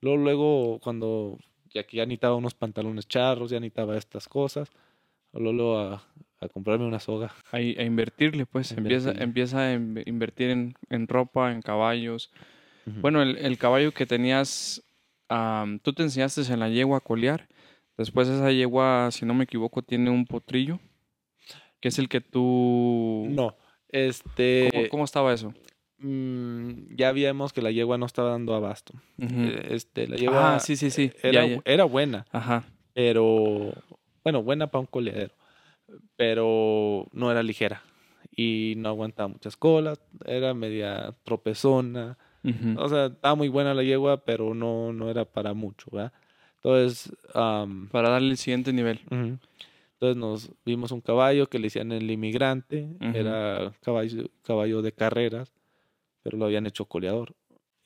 Luego luego cuando ya que ya necesitaba unos pantalones charros, ya necesitaba estas cosas, luego, luego a, a comprarme una soga. A, a invertirle, pues. A Empieza, invertirle. empieza a in- invertir en, en ropa, en caballos. Bueno, el, el caballo que tenías, am, tú te enseñaste en la yegua a colear. Después esa yegua, si no me equivoco, tiene un potrillo, que es el que tú... no, este ¿Cómo, cómo estaba eso? mm, ya vimos que la yegua no estaba dando abasto. Eh, Este, la yegua Ah, sí, sí, sí. era, ya, ya. era buena, Ajá. pero bueno, buena para un coleadero, pero no era ligera y no aguantaba muchas colas, era media tropezona, Ujú. o sea, estaba muy buena la yegua, pero no, no era para mucho, ¿verdad? Entonces, am, Para darle el siguiente nivel. ujú. entonces nos vimos un caballo que le decían el inmigrante, Ujú. era caballo, caballo de carreras, pero lo habían hecho coleador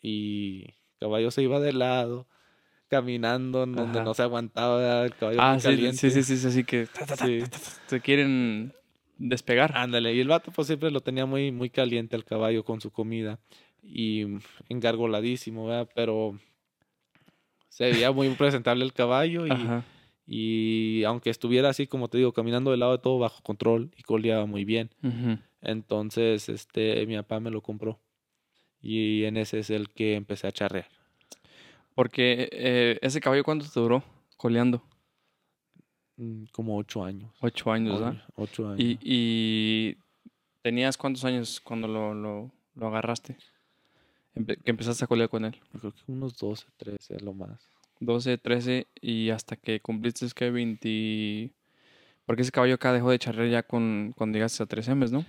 y el caballo se iba de lado. Caminando en donde Ajá. no se aguantaba el caballo Ah, muy sí, caliente. sí, sí, sí, sí, así que ta, ta, ta, Sí. se quieren despegar. Ándale, y el vato pues siempre lo tenía muy, muy caliente el caballo con su comida y engargoladísimo, ¿verdad? Pero se veía muy presentable el caballo y, y, aunque estuviera así, como te digo, caminando del lado de todo bajo control y coleaba muy bien. Entonces, este, mi papá me lo compró y en ese es el que empecé a charrear. Porque eh, ese caballo, ¿cuánto te duró coleando? Mm, como ocho años. Ocho años, ¿verdad? Ocho años. ¿Y, ¿Y, tenías cuántos años cuando lo, lo, lo agarraste? Que empezaste a colear con él. creo que unos 12, 13 lo más. 12, 13 y hasta que cumpliste es que 20... Porque ese caballo acá dejó de charrear ya con, cuando llegaste a 3 M's, ¿no?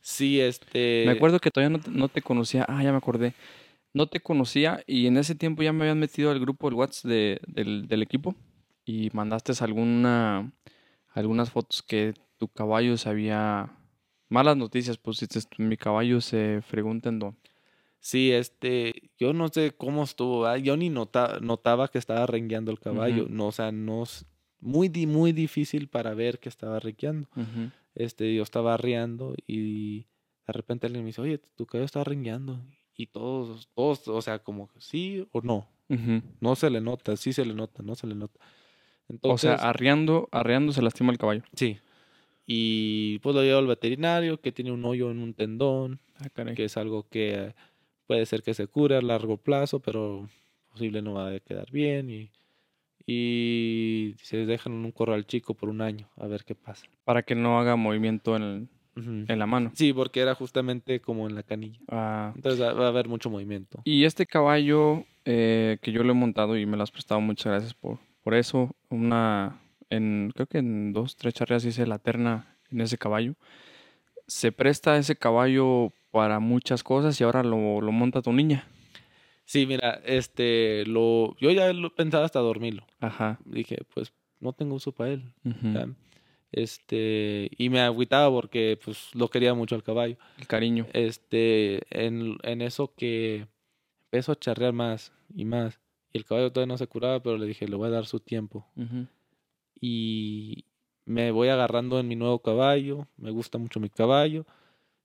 Sí, este... Me acuerdo que todavía no te, conocía. Ah, ya me acordé. No te conocía y en ese tiempo ya me habían metido al grupo, el WhatsApp de, del, del, equipo y mandaste alguna, algunas fotos que tu caballo se había... Malas noticias, pues mi caballo se fregó un tendón. Sí, este, yo no sé cómo estuvo, yo ni nota, notaba que estaba rengueando el caballo, no, o sea, no, muy, muy difícil para ver que estaba rengueando. Este, yo estaba arriando y de repente alguien me dice, oye, tu caballo está rengueando. Y todos, todos, o sea, como sí o no. No se le nota, sí se le nota, no se le nota. o sea, arriando, arriando se lastima el caballo. Sí. Y pues lo llevo al veterinario, que tiene un hoyo en un tendón, ah, que es algo que puede ser que se cure a largo plazo, pero posible no va a quedar bien y, y se dejan en un corral chico por un año a ver qué pasa. Para que no haga movimiento en, en la mano. Sí, porque era justamente como en la canilla. Ah. Entonces va a haber mucho movimiento. Y este caballo eh, que yo lo he montado y me lo has prestado, muchas gracias por, por eso. Una, en, creo que en dos, tres charreas hice la terna en ese caballo. Se presta ese caballo para muchas cosas y ahora lo, lo monta tu niña. Sí, mira, este, lo, yo ya lo pensaba hasta dormirlo. Ajá. Dije, pues no tengo uso para él. Este, y me agüitaba porque pues lo quería mucho al caballo. El cariño. Este, en, en eso que empezó a charrear más y más. Y el caballo todavía no se curaba, pero le dije, le voy a dar su tiempo. Y me voy agarrando en mi nuevo caballo, me gusta mucho mi caballo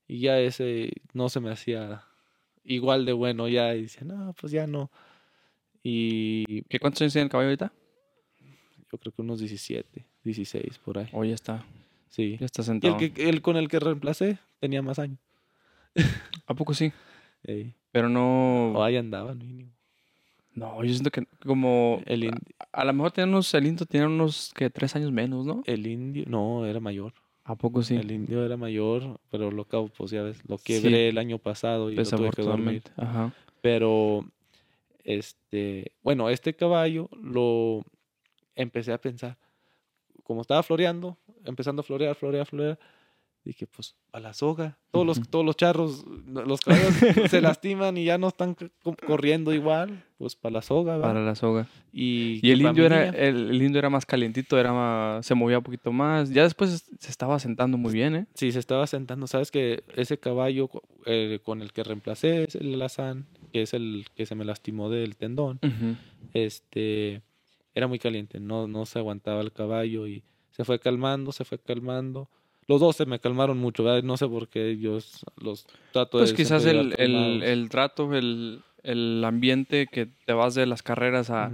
y ya ese no se me hacía igual de bueno, ya y dice, no, pues ya no. Y... ¿Qué cuántos años tiene el caballo ahorita? Yo creo que unos 17, 16 por ahí. Oh, ya está. Sí. Ya está sentado. Y el, que, el con el que reemplacé tenía más años. ¿A poco sí? Pero no... O ahí andaba, mínimo. No, yo siento que como... El a, lo mejor tenía unos, el indio tenía unos que tres años menos, ¿no? El indio, no, era mayor. ¿A poco sí? El indio era mayor, pero lo pues ya ves, lo quebré el año pasado y lo tuve que dormir. Ajá. Pero, este, bueno, este caballo lo empecé a pensar. Como estaba floreando, empezando a florear, florear, florear, dije, pues a la soga. Todos, los, todos los charros, los caballos se lastiman y ya no están corriendo igual, pues para la soga. Para la soga. Y, el, indio era, el, indio era más calientito, era se movía un poquito más. Ya después se estaba sentando muy bien, ¿eh? Sí, se estaba sentando. Sabes que ese caballo eh, con el que reemplacé es el Alazán, que es el que se me lastimó del tendón. Este era muy caliente, no, no se aguantaba el caballo y se fue calmando, se fue calmando los dos se me calmaron mucho, ¿verdad? No sé por qué ellos los trato pues de... Pues quizás el, el, el, trato, el, el, ambiente que te vas de las carreras a,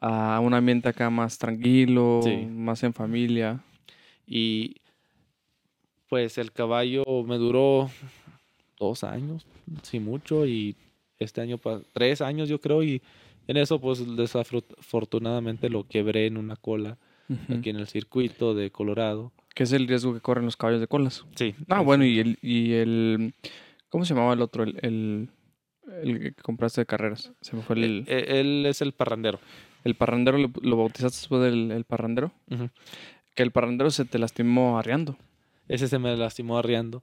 a un ambiente acá más tranquilo, más en familia. Y pues el caballo me duró dos años, sí mucho, y este año, tres años yo creo, y en eso pues desafortunadamente lo quebré en una cola aquí en el circuito de Colorado. Que es el riesgo que corren los caballos de colas. Sí. Ah, bueno, y el, y el. ¿Cómo se llamaba el otro? El, el, que compraste de carreras. Se me fue el. E, e, él, es el parrandero. ¿El parrandero lo, bautizaste después del el parrandero? Que el parrandero se te lastimó arriando. Ese se me lastimó arriando.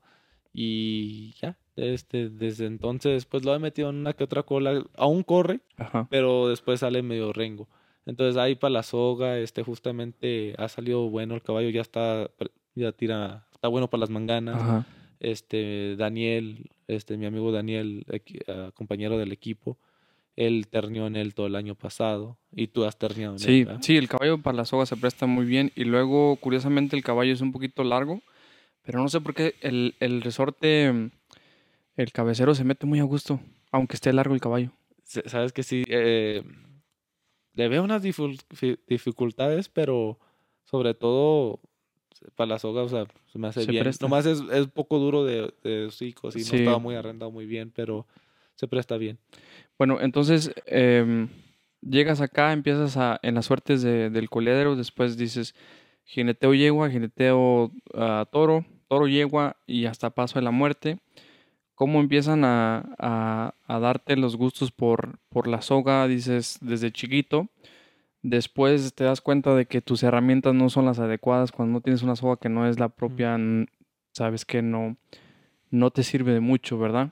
Y ya, este, desde entonces, pues lo he metido en una que otra cola. Aún corre, pero después sale medio rengo. Entonces ahí para la soga, este justamente ha salido bueno el caballo, ya está, ya tira, está bueno para las manganas. Este Daniel, este mi amigo Daniel, ah, compañero del equipo, él ternió en él todo el año pasado y tú has terniado en él. Sí, sí, el caballo para la soga se presta muy bien y luego curiosamente el caballo es un poquito largo, Pero no sé por qué el, el resorte, el cabecero se mete muy a gusto, aunque esté largo el caballo. Sabes que sí, eh, le veo unas dificultades, pero sobre todo para la soga, o sea, se me hace bien. Nomás es, es poco duro de, de hocico, así, no estaba muy arrendado muy bien, pero se presta bien. Bueno, entonces em, llegas acá, empiezas a, en las suertes del coledero, después dices jineteo yegua, jineteo uh, toro, toro yegua y hasta paso de la muerte. ¿Cómo empiezan a, a, darte los gustos por, por la soga, dices, desde chiquito? Después te das cuenta de que tus herramientas no son las adecuadas cuando no tienes una soga que no es la propia, sabes que no, no te sirve de mucho, ¿verdad?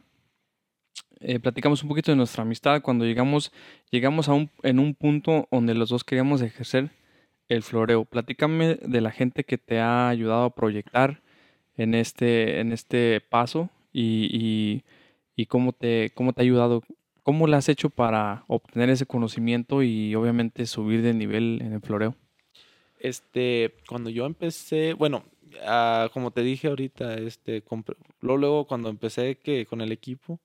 Eh, platicamos un poquito de nuestra amistad cuando llegamos, llegamos a un, en un punto donde los dos queríamos ejercer el floreo. Platícame de la gente que te ha ayudado a proyectar en este, en este paso y, y, cómo, te, cómo te ha ayudado, cómo lo has hecho para obtener ese conocimiento y obviamente subir de nivel en el floreo. Este, cuando yo empecé, bueno, Ah, como te dije ahorita, este, luego, luego, cuando empecé que con el equipo,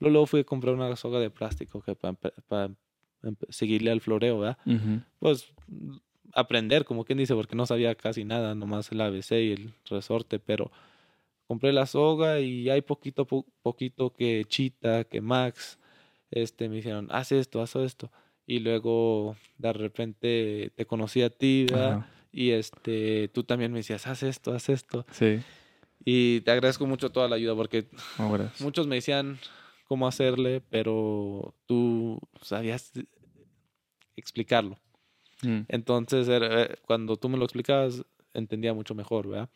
luego, fui a comprar una soga de plástico que para seguirle al floreo, ¿verdad? Pues aprender, como quien dice, porque no sabía casi nada, nomás el ABC y el resorte, pero compré la soga y hay poquito poquito que Chita, que Max, este, me dijeron, haz esto, haz esto. Y luego de repente te conocí a ti, ¿verdad? Y este, tú también me decías, haz esto, haz esto. Sí. Y te agradezco mucho toda la ayuda porque muchos me decían cómo hacerle, pero tú sabías explicarlo. Mm. Entonces, cuando tú me lo explicabas, entendía mucho mejor, ¿verdad?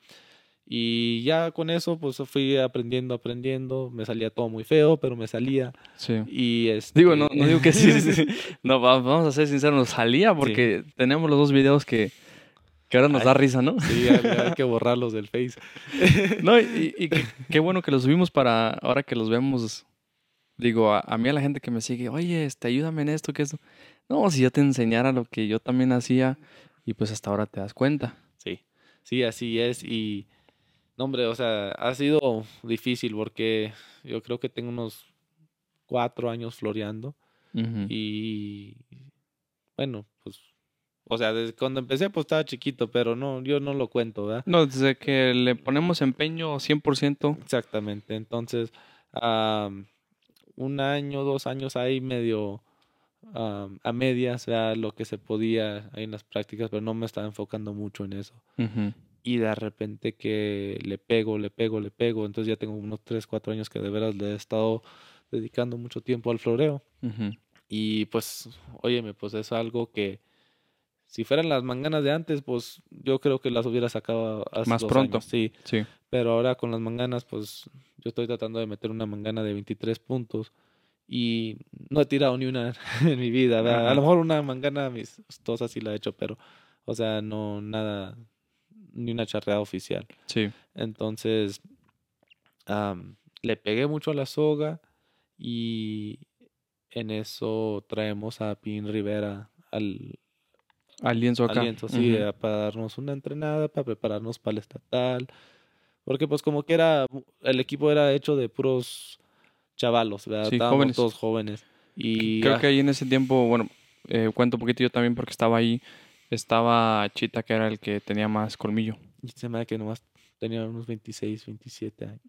Y ya con eso, pues fui aprendiendo, aprendiendo. Me salía todo muy feo, pero me salía. Sí. Y este... Digo, no, no digo que sí, sí, No, vamos a ser sinceros, nos salía porque tenemos los dos videos que que ahora nos da risa, ¿no? Sí, hay, que borrarlos del Face. no, y, qué bueno que los subimos para ahora que los vemos. Digo, a, mí a la gente que me sigue, oye, este, ayúdame en esto, que esto. No, si yo te enseñara lo que yo también hacía y pues hasta ahora te das cuenta. Sí, sí, así es. Y, no, hombre, o sea, ha sido difícil porque yo creo que tengo unos cuatro años floreando. Y, bueno, pues o sea, desde cuando empecé pues estaba chiquito, pero no, yo no lo cuento, ¿verdad? No, desde que le ponemos empeño 100%. Exactamente, entonces un año, dos años ahí medio a medias, ¿verdad? Lo que se podía ahí en las prácticas, pero no me estaba enfocando mucho en eso. Y de repente que le pego, le pego, le pego, entonces ya tengo unos tres, cuatro años que de veras le he estado dedicando mucho tiempo al floreo. Y pues, óyeme, pues es algo que si fueran las manganas de antes, pues yo creo que las hubiera sacado hace más pronto. sí. sí. Pero ahora con las manganas, pues yo estoy tratando de meter una mangana de 23 puntos y no he tirado ni una en mi vida. A lo mejor una mangana amistosa sí la he hecho, pero, o sea, no nada, ni una charreada oficial. Sí. Entonces, le pegué mucho a la soga y en eso traemos a Pin Rivera al, al lienzo acá. sí, para darnos una entrenada, para prepararnos para el estatal. Porque pues como que era, el equipo era hecho de puros chavalos, ¿verdad? Sí, jóvenes. todos jóvenes. Y creo que ahí en ese tiempo, bueno, eh, cuento un poquito yo también porque estaba ahí, estaba Chita que era el que tenía más colmillo. Y se me da que nomás tenía unos 26, 27 años.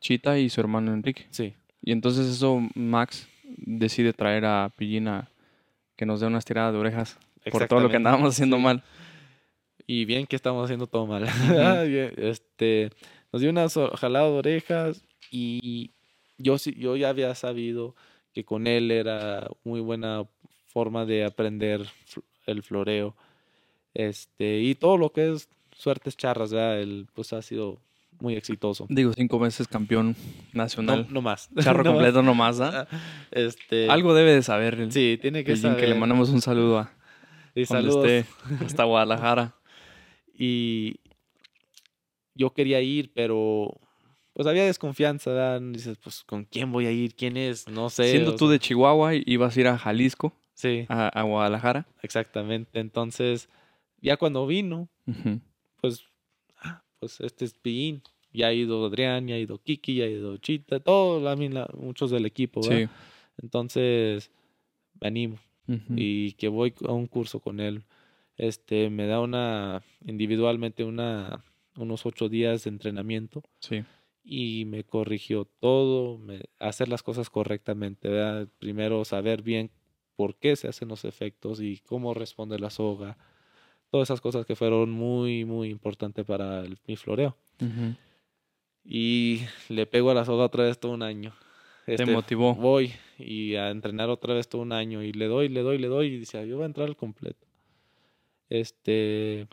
Chita y su hermano Enrique. Sí. Y entonces eso Max decide traer a Pillina que nos dé unas tiradas de orejas por todo lo que andábamos haciendo mal. Y bien que estamos haciendo todo mal. este, nos dio una jalada de orejas y yo, yo ya había sabido que con él era muy buena forma de aprender el floreo. Este, y todo lo que es suertes charras, ¿verdad? Él pues ha sido muy exitoso. Digo, cinco veces campeón nacional. No, más. Charro completo no más, ¿ah? Este... Algo debe de saber. sí, tiene que saber. que le mandamos un saludo a, y saludos. hasta Guadalajara. Y yo quería ir, pero pues había desconfianza, ¿verdad? Dices, pues, ¿con quién voy a ir? ¿Quién es? No sé. Siendo tú de Chihuahua, ibas a ir a Jalisco. Sí. A, Guadalajara. Exactamente. Entonces, ya cuando vino, pues, ah, pues este es Pillín. Ya ha ido Adrián, ya ha ido Kiki, ya ha ido Chita, todos, muchos del equipo, ¿verdad? Entonces, me animo. Y que voy a un curso con él. Este, me da una, individualmente, una, unos ocho días de entrenamiento. Sí. Y me corrigió todo, me, hacer las cosas correctamente. ¿verdad? Primero, saber bien por qué se hacen los efectos y cómo responde la soga. Todas esas cosas que fueron muy, muy importantes para mi floreo. Y le pego a la soga otra vez todo un año. Te este, motivó. Voy y a entrenar otra vez todo un año y le doy, le doy, le doy y dice, yo voy a entrar al completo. Este,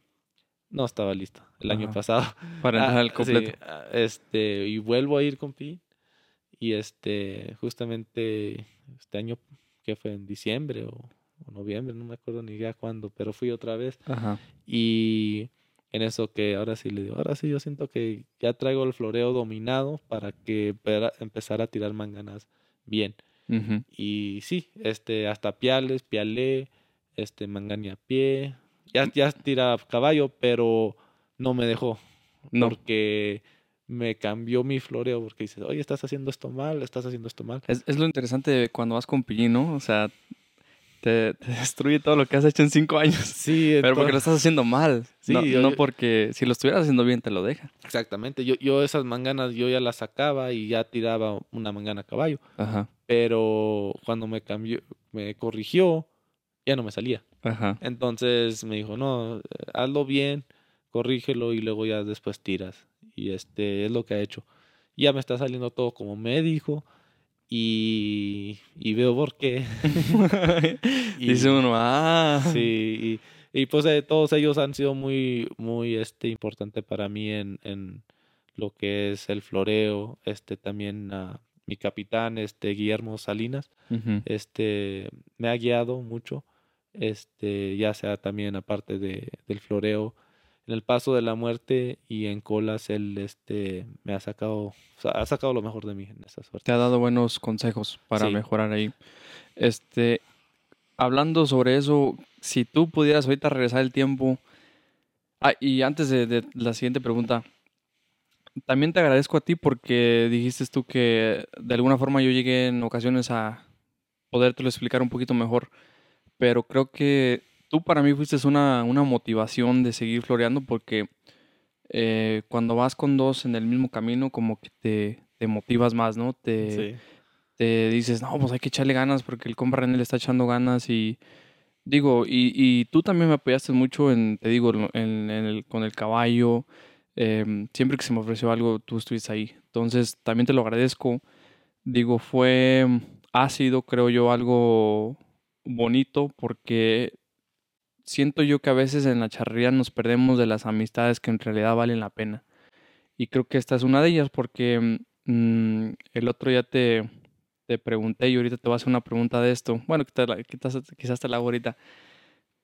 no estaba listo el año pasado. Para entrar al ah, completo. Ah, este, y vuelvo a ir con Pi y este, justamente este año que fue en diciembre o, o, noviembre, no me acuerdo ni ya cuándo, pero fui otra vez. Ajá. Y en eso que ahora sí le digo, ahora sí yo siento que ya traigo el floreo dominado para que empezar a tirar manganas bien. Y sí, este, hasta piales, pialé, este, mangania a pie, ya, ya tira caballo, pero no me dejó. No. Porque me cambió mi floreo, porque dices, oye, estás haciendo esto mal, estás haciendo esto mal. Es, es lo interesante cuando vas con pillín, ¿no? O sea, te, destruye todo lo que has hecho en cinco años. Sí, pero porque lo estás haciendo mal. Sí, no, porque si lo estuvieras haciendo bien te lo deja. Exactamente. Yo, yo esas manganas yo ya las sacaba y ya tiraba una mangana a caballo. Ajá. Pero cuando me cambió, me corrigió, ya no me salía. Ajá. Entonces me dijo, no, hazlo bien, corrígelo y luego ya después tiras. Y este es lo que ha hecho. Ya me está saliendo todo como me dijo y, y veo por qué. Dice uno, ah. Sí, y, y pues eh, todos ellos han sido muy, muy este, importante para mí en, en lo que es el floreo, este también mi capitán, este Guillermo Salinas, este me ha guiado mucho, este ya sea también aparte de, del floreo, en el paso de la muerte y en colas él este me ha sacado ha sacado lo mejor de mí en esa suerte. Te ha dado buenos consejos para mejorar ahí. Este hablando sobre eso, si tú pudieras ahorita regresar el tiempo Ah, y antes de, la siguiente pregunta, también te agradezco a ti porque dijiste tú que de alguna forma yo llegué en ocasiones a podértelo explicar un poquito mejor, pero creo que tú para mí fuiste una, una motivación de seguir floreando porque eh, cuando vas con dos en el mismo camino, como que te, te motivas más, ¿no? Te, te dices, no, pues hay que echarle ganas porque el compa René le está echando ganas y digo, y, y tú también me apoyaste mucho en, te digo, en, el, con el caballo. Em, siempre que se me ofreció algo, tú estuviste ahí. Entonces, también te lo agradezco. Digo, fue, ha sido, creo yo, algo bonito porque siento yo que a veces en la charrería nos perdemos de las amistades que en realidad valen la pena. Y creo que esta es una de ellas porque mm, el otro ya te, te pregunté y ahorita te voy a hacer una pregunta de esto. Bueno, quizás, quizás te la hago ahorita.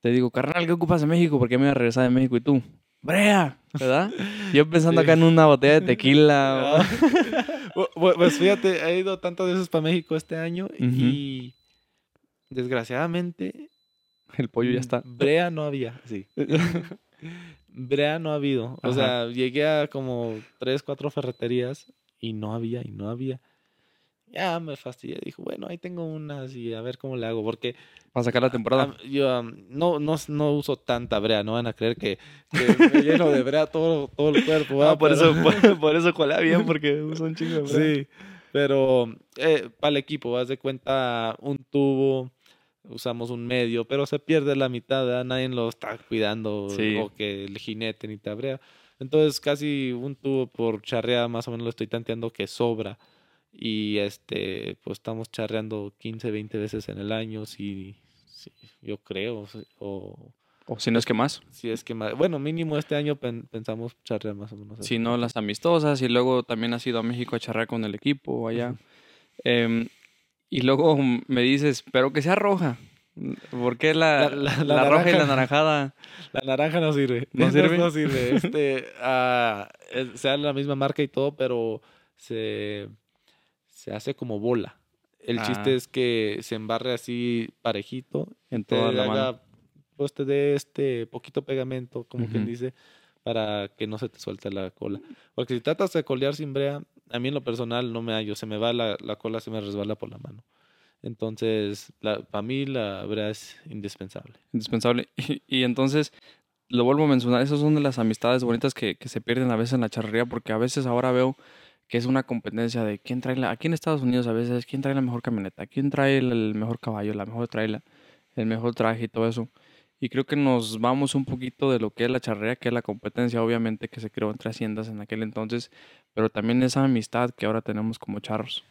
Te digo, carnal, ¿qué ocupas en México? porque me voy a regresar de México? Y tú, Brea, ¿verdad? Yo pensando acá en una botella de tequila. pues fíjate, he ido tantas veces para México este año y desgraciadamente El pollo ya está. Brea no había, sí. Brea no ha habido. O sea, llegué a como tres, cuatro ferreterías y no había, y no había. Ya me fastidié. Dijo, bueno, ahí tengo unas y a ver cómo le hago. Porque. Para sacar la temporada. yo no, no, no uso tanta brea. No van a creer que, me lleno de brea todo, todo el cuerpo. Ah, por, eso, por, eso colea bien, porque uso un chingo de brea. Sí. Pero eh, para el equipo, vas de cuenta un tubo usamos un medio, pero se pierde la mitad, nadie lo está cuidando o que el jinete ni tabrea. Entonces casi un tubo por charrea más o menos lo estoy tanteando que sobra. Y este, pues estamos charreando 15, 20 veces en el año, si, yo creo. O, o si no es que más. Si es que más. Bueno, mínimo este año pensamos charrear más o menos. Si no, las amistosas y luego también has ido a México a charrear con el equipo allá. Y luego me dices, pero que sea roja. ¿Por qué la, roja y la naranjada? La naranja no sirve. ¿No sirve? No sirve. Este, uh, sea la misma marca y todo, pero se, se hace como bola. El ah. chiste es que se embarre así parejito. En toda la haga, Pues te dé este poquito pegamento, como quien dice, para que no se te suelte la cola. Porque si tratas de colear sin brea, a mí en lo personal no me hallo, se me va la, la cola, se me resbala por la mano. Entonces, para mí la brea es indispensable. Indispensable. Y, entonces, lo vuelvo a mencionar, esas son de las amistades bonitas que, que, se pierden a veces en la charrería, porque a veces ahora veo que es una competencia de quién trae la, aquí en Estados Unidos a veces, quién trae la mejor camioneta, quién trae el, mejor caballo, la mejor traila, el mejor traje y todo eso. Y creo que nos vamos un poquito de lo que es la charrería, que es la competencia, obviamente, que se creó entre haciendas en aquel entonces, pero también esa amistad que ahora tenemos como charros.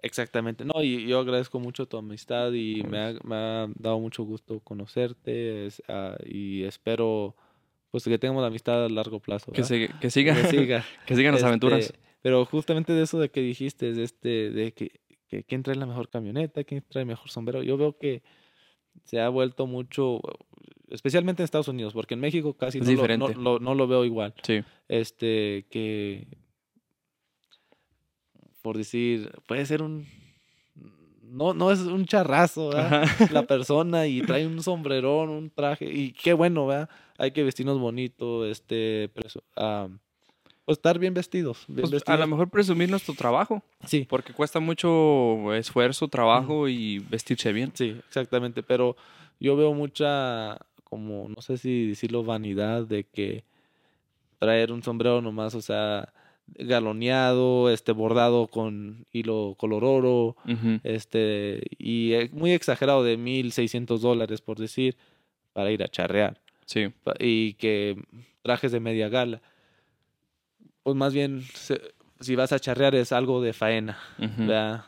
Exactamente, no, y yo agradezco mucho tu amistad y me ha, me ha dado mucho gusto conocerte ah, y espero pues que tengamos la amistad a largo plazo. Que, siga, que sigan las aventuras. Este, pero justamente de eso de que dijiste, de, este, de que, que quién trae la mejor camioneta, quién trae el mejor sombrero, yo veo que se ha vuelto mucho, especialmente en Estados Unidos, porque en México casi no lo, no, lo, veo igual. Sí. Este, que, por decir, puede ser un, no, no es un charrazo, La persona y trae un sombrerón, un traje, y qué bueno, ¿verdad? Hay que vestirnos bonito, este, preso, pues estar bien vestidos, pues, A lo mejor presumir nuestro trabajo. Sí. Porque cuesta mucho esfuerzo, trabajo y vestirse bien. Sí, exactamente. Pero yo veo mucha, como, no sé si decirlo, vanidad de que traer un sombrero nomás, o sea, galoneado, este, bordado con hilo color oro, este, y muy exagerado de mil seiscientos dólares, por decir, para ir a charrear. Sí. Y que trajes de media gala pues más bien si vas a charrear es algo de faena,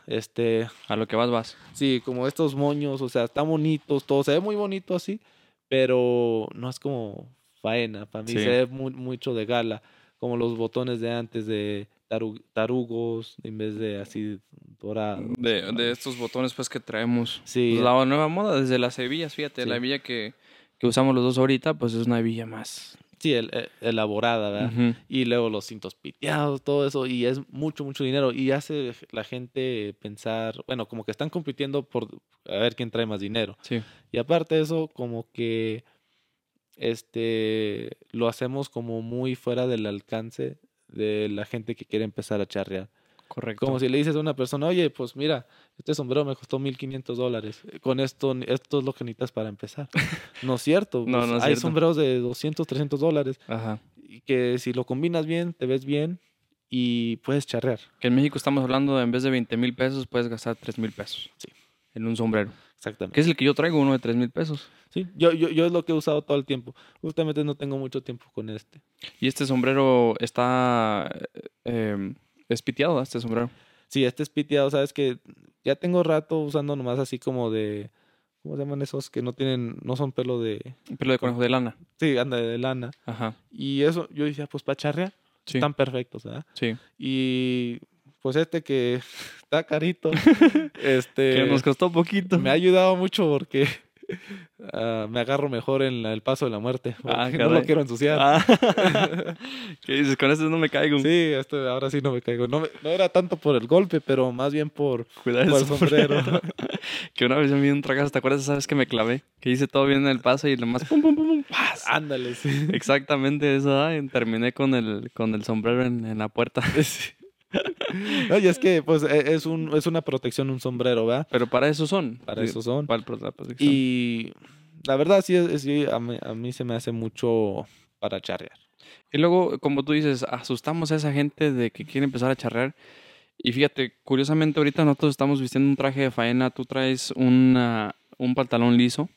Este, a lo que vas vas. Sí, como estos moños, o sea, están bonitos, todo se ve muy bonito así, pero no es como faena, para mí se ve muy, mucho de gala, como los botones de antes de tarugos en vez de así dorado. De, de, estos botones pues que traemos. Sí. Pues, la nueva moda desde las hebillas, fíjate, la hebilla que, que usamos los dos ahorita, pues es una hebilla más Sí, el, eh, elaborada, ¿verdad? Y luego los cintos piteados, todo eso, y es mucho, mucho dinero. Y hace la gente pensar, bueno, como que están compitiendo por a ver quién trae más dinero. Sí. Y aparte de eso, como que este lo hacemos como muy fuera del alcance de la gente que quiere empezar a charrear. Correcto. Como si le dices a una persona, oye, pues mira, este sombrero me costó 1500 dólares. Con esto, esto es lo que necesitas para empezar. no es cierto. no, pues, no es hay sombreros de 200, 300 dólares. Ajá. Y que si lo combinas bien, te ves bien y puedes charrear. Que en México estamos hablando de en vez de 20 mil pesos, puedes gastar 3 mil pesos. Sí. En un sombrero. Exactamente. Que es el que yo traigo, uno de 3 mil pesos. Sí, yo, yo, yo es lo que he usado todo el tiempo. Justamente no tengo mucho tiempo con este. ¿Y este sombrero está eh, espiteado, este sombrero? Sí, este es piteado, sabes que ya tengo rato usando nomás así como de. ¿Cómo se llaman esos que no tienen, no son pelo de. Pelo de conejo de lana. Sí, anda de lana. Ajá. Y eso, yo decía, pues para charrear, están perfectos, ¿verdad? Sí. Y pues este que está carito, este. Que nos costó poquito. Me ha ayudado mucho porque Ah, me agarro mejor en el paso de la muerte. Ah, no lo quiero ensuciar. Ah. ¿Qué dices? Con este no me caigo. Sí, este, ahora sí no me caigo. No, no era tanto por el golpe, pero más bien por, Cuidar el, sombrero. que una vez yo me vi un tragazo, ¿te acuerdas? ¿Sabes que me clavé? Que hice todo bien en el paso y nomás pum, pum, pum, pum. Ándale, sí. Exactamente eso. terminé con el, con el sombrero en, en la puerta. Sí. Oye, es que pues e, es, un, es una protección, un sombrero, ¿verdad? Pero para eso son. Para eso son. Para la protección. Y la verdad sí, sí a, mí, se me hace mucho para charrear. Y luego, como tú dices, asustamos a esa gente de que quiere empezar a charrear. Y fíjate, curiosamente ahorita nosotros estamos vistiendo un traje de faena, tú traes una, un pantalón liso,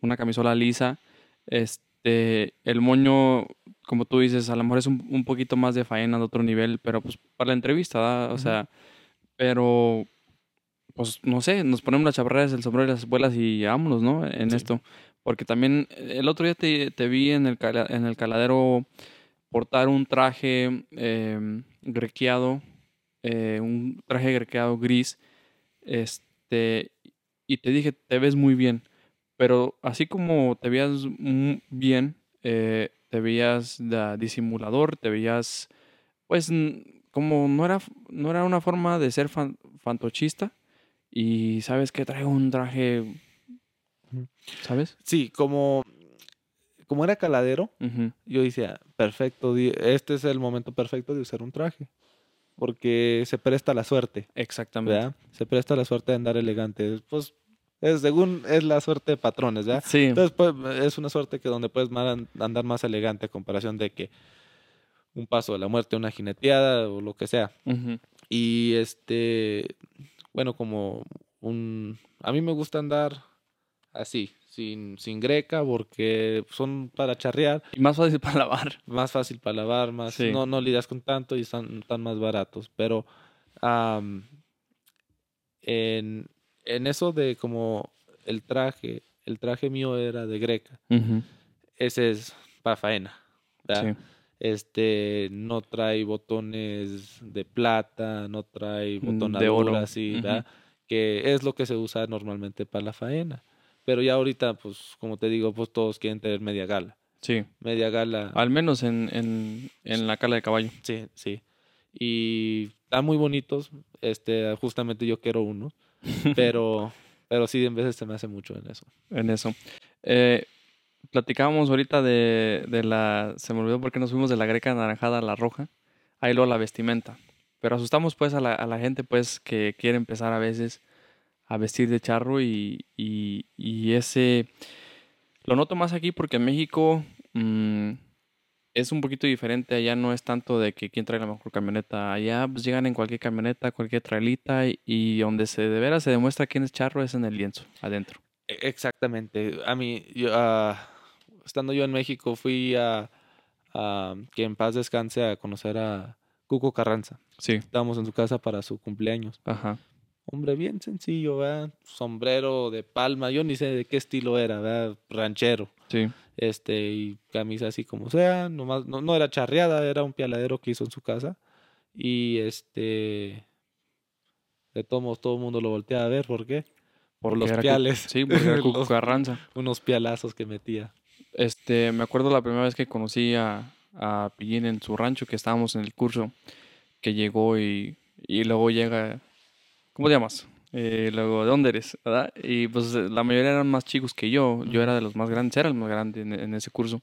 una camisola lisa, este, el moño como tú dices, a lo mejor es un, un, poquito más de faena de otro nivel, pero pues para la entrevista, O sea, pero pues no sé, nos ponemos las chaparreras, el sombrero y las vuelas y vámonos, ¿no? En esto. Porque también el otro día te, te vi en el, en el caladero portar un traje eh, grequeado, eh, un traje grequeado gris, este, y te dije, te ves muy bien, pero así como te veías bien, eh, te veías disimulador, te veías, pues, como no era, no era una forma de ser fantochista y sabes que traigo un traje, ¿sabes? Sí, como, como era caladero, yo decía, perfecto, este es el momento perfecto de usar un traje. Porque se presta la suerte. Exactamente. Se presta la suerte de andar elegante. Pues es, según es la suerte de patrones, ¿verdad? Sí. Entonces, pues, es una suerte que donde puedes andar más elegante a comparación de que un paso de la muerte, una jineteada o lo que sea. Y este, bueno, como un... A mí me gusta andar así, sin, sin greca, porque son para charrear. Y más fácil para lavar. Más fácil para lavar, más no, no lidias con tanto y están, están más baratos. Pero en, en eso de como el traje, el traje mío era de greca. Ese es para faena. Este no trae botones de plata, no trae mm, botones de oro, así, Que es lo que se usa normalmente para la faena. Pero ya ahorita, pues, como te digo, pues todos quieren tener media gala. Sí. Media gala. Al menos en, en, en la cala de caballo. Sí, sí. Y están muy bonitos. Este, justamente yo quiero uno. Pero pero sí, en veces se me hace mucho en eso. En eso. Eh, platicábamos ahorita de, de, la. Se me olvidó porque nos fuimos de la greca anaranjada a la roja. Ahí luego la vestimenta. Pero asustamos pues a la, a la gente pues que quiere empezar a veces a vestir de charro y, y, y ese. Lo noto más aquí porque en México. Mmm, es un poquito diferente. Allá no es tanto de que quién trae la mejor camioneta. Allá pues, llegan en cualquier camioneta, cualquier trailita y, donde se de veras se demuestra quién es charro es en el lienzo, adentro. E, exactamente. A mí, yo, ah, estando yo en México, fui a, que en paz descanse a conocer a Cuco Carranza. Sí. Estábamos en su casa para su cumpleaños. Ajá. Hombre, bien sencillo, ¿verdad? Sombrero de palma, yo ni sé de qué estilo era, ¿verdad? Ranchero. Sí este, y camisa así como sea, nomás, no, no era charreada, era un pialadero que hizo en su casa. Y este, de todos todo el mundo lo voltea a ver, ¿por qué? Por los piales. sí, porque era Cuco Carranza. Unos pialazos que metía. Este, me acuerdo la primera vez que conocí a, a Pillín en su rancho, que estábamos en el curso, que llegó y, y luego llega, ¿cómo te llamas? Eh, luego, ¿de dónde eres? ¿verdad? Y pues la mayoría eran más chicos que yo. Yo era de los más grandes, era el más grande en, ese curso.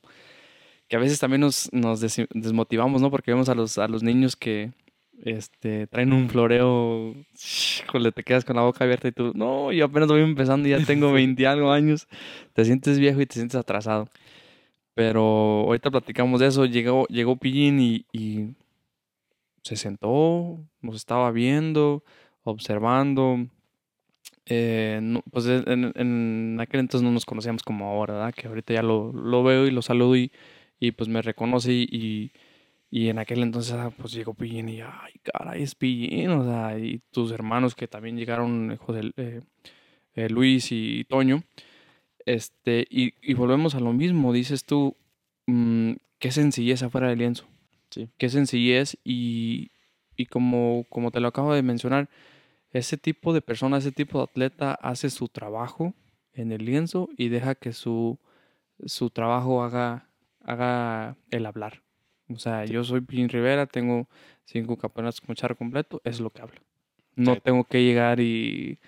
Que a veces también nos, nos desmotivamos, ¿no? Porque vemos a los, a los niños que este, traen un floreo, le te quedas con la boca abierta y tú, no, yo apenas voy empezando y ya tengo 20 algo años. Te sientes viejo y te sientes atrasado. Pero ahorita platicamos de eso. Llegó, llegó Pillín y, y se sentó, nos estaba viendo observando. Eh, pues en, aquel entonces no nos conocíamos como ahora, ¿verdad? Que ahorita ya lo, lo veo y lo saludo y, y pues me reconoce y, y, en aquel entonces pues llegó Pillín y ay, caray, es Pillín, o sea, y tus hermanos que también llegaron, José, eh, eh, Luis y Toño, este, y, y, volvemos a lo mismo, dices tú, mmm, qué sencillez afuera del lienzo, sí. qué sencillez y, y como, como te lo acabo de mencionar, ese tipo de persona, ese tipo de atleta hace su trabajo en el lienzo y deja que su, su trabajo haga, haga el hablar. O sea, yo soy Pin Rivera, tengo cinco campeonatos con charro completo, es lo que hablo. No tengo que llegar y,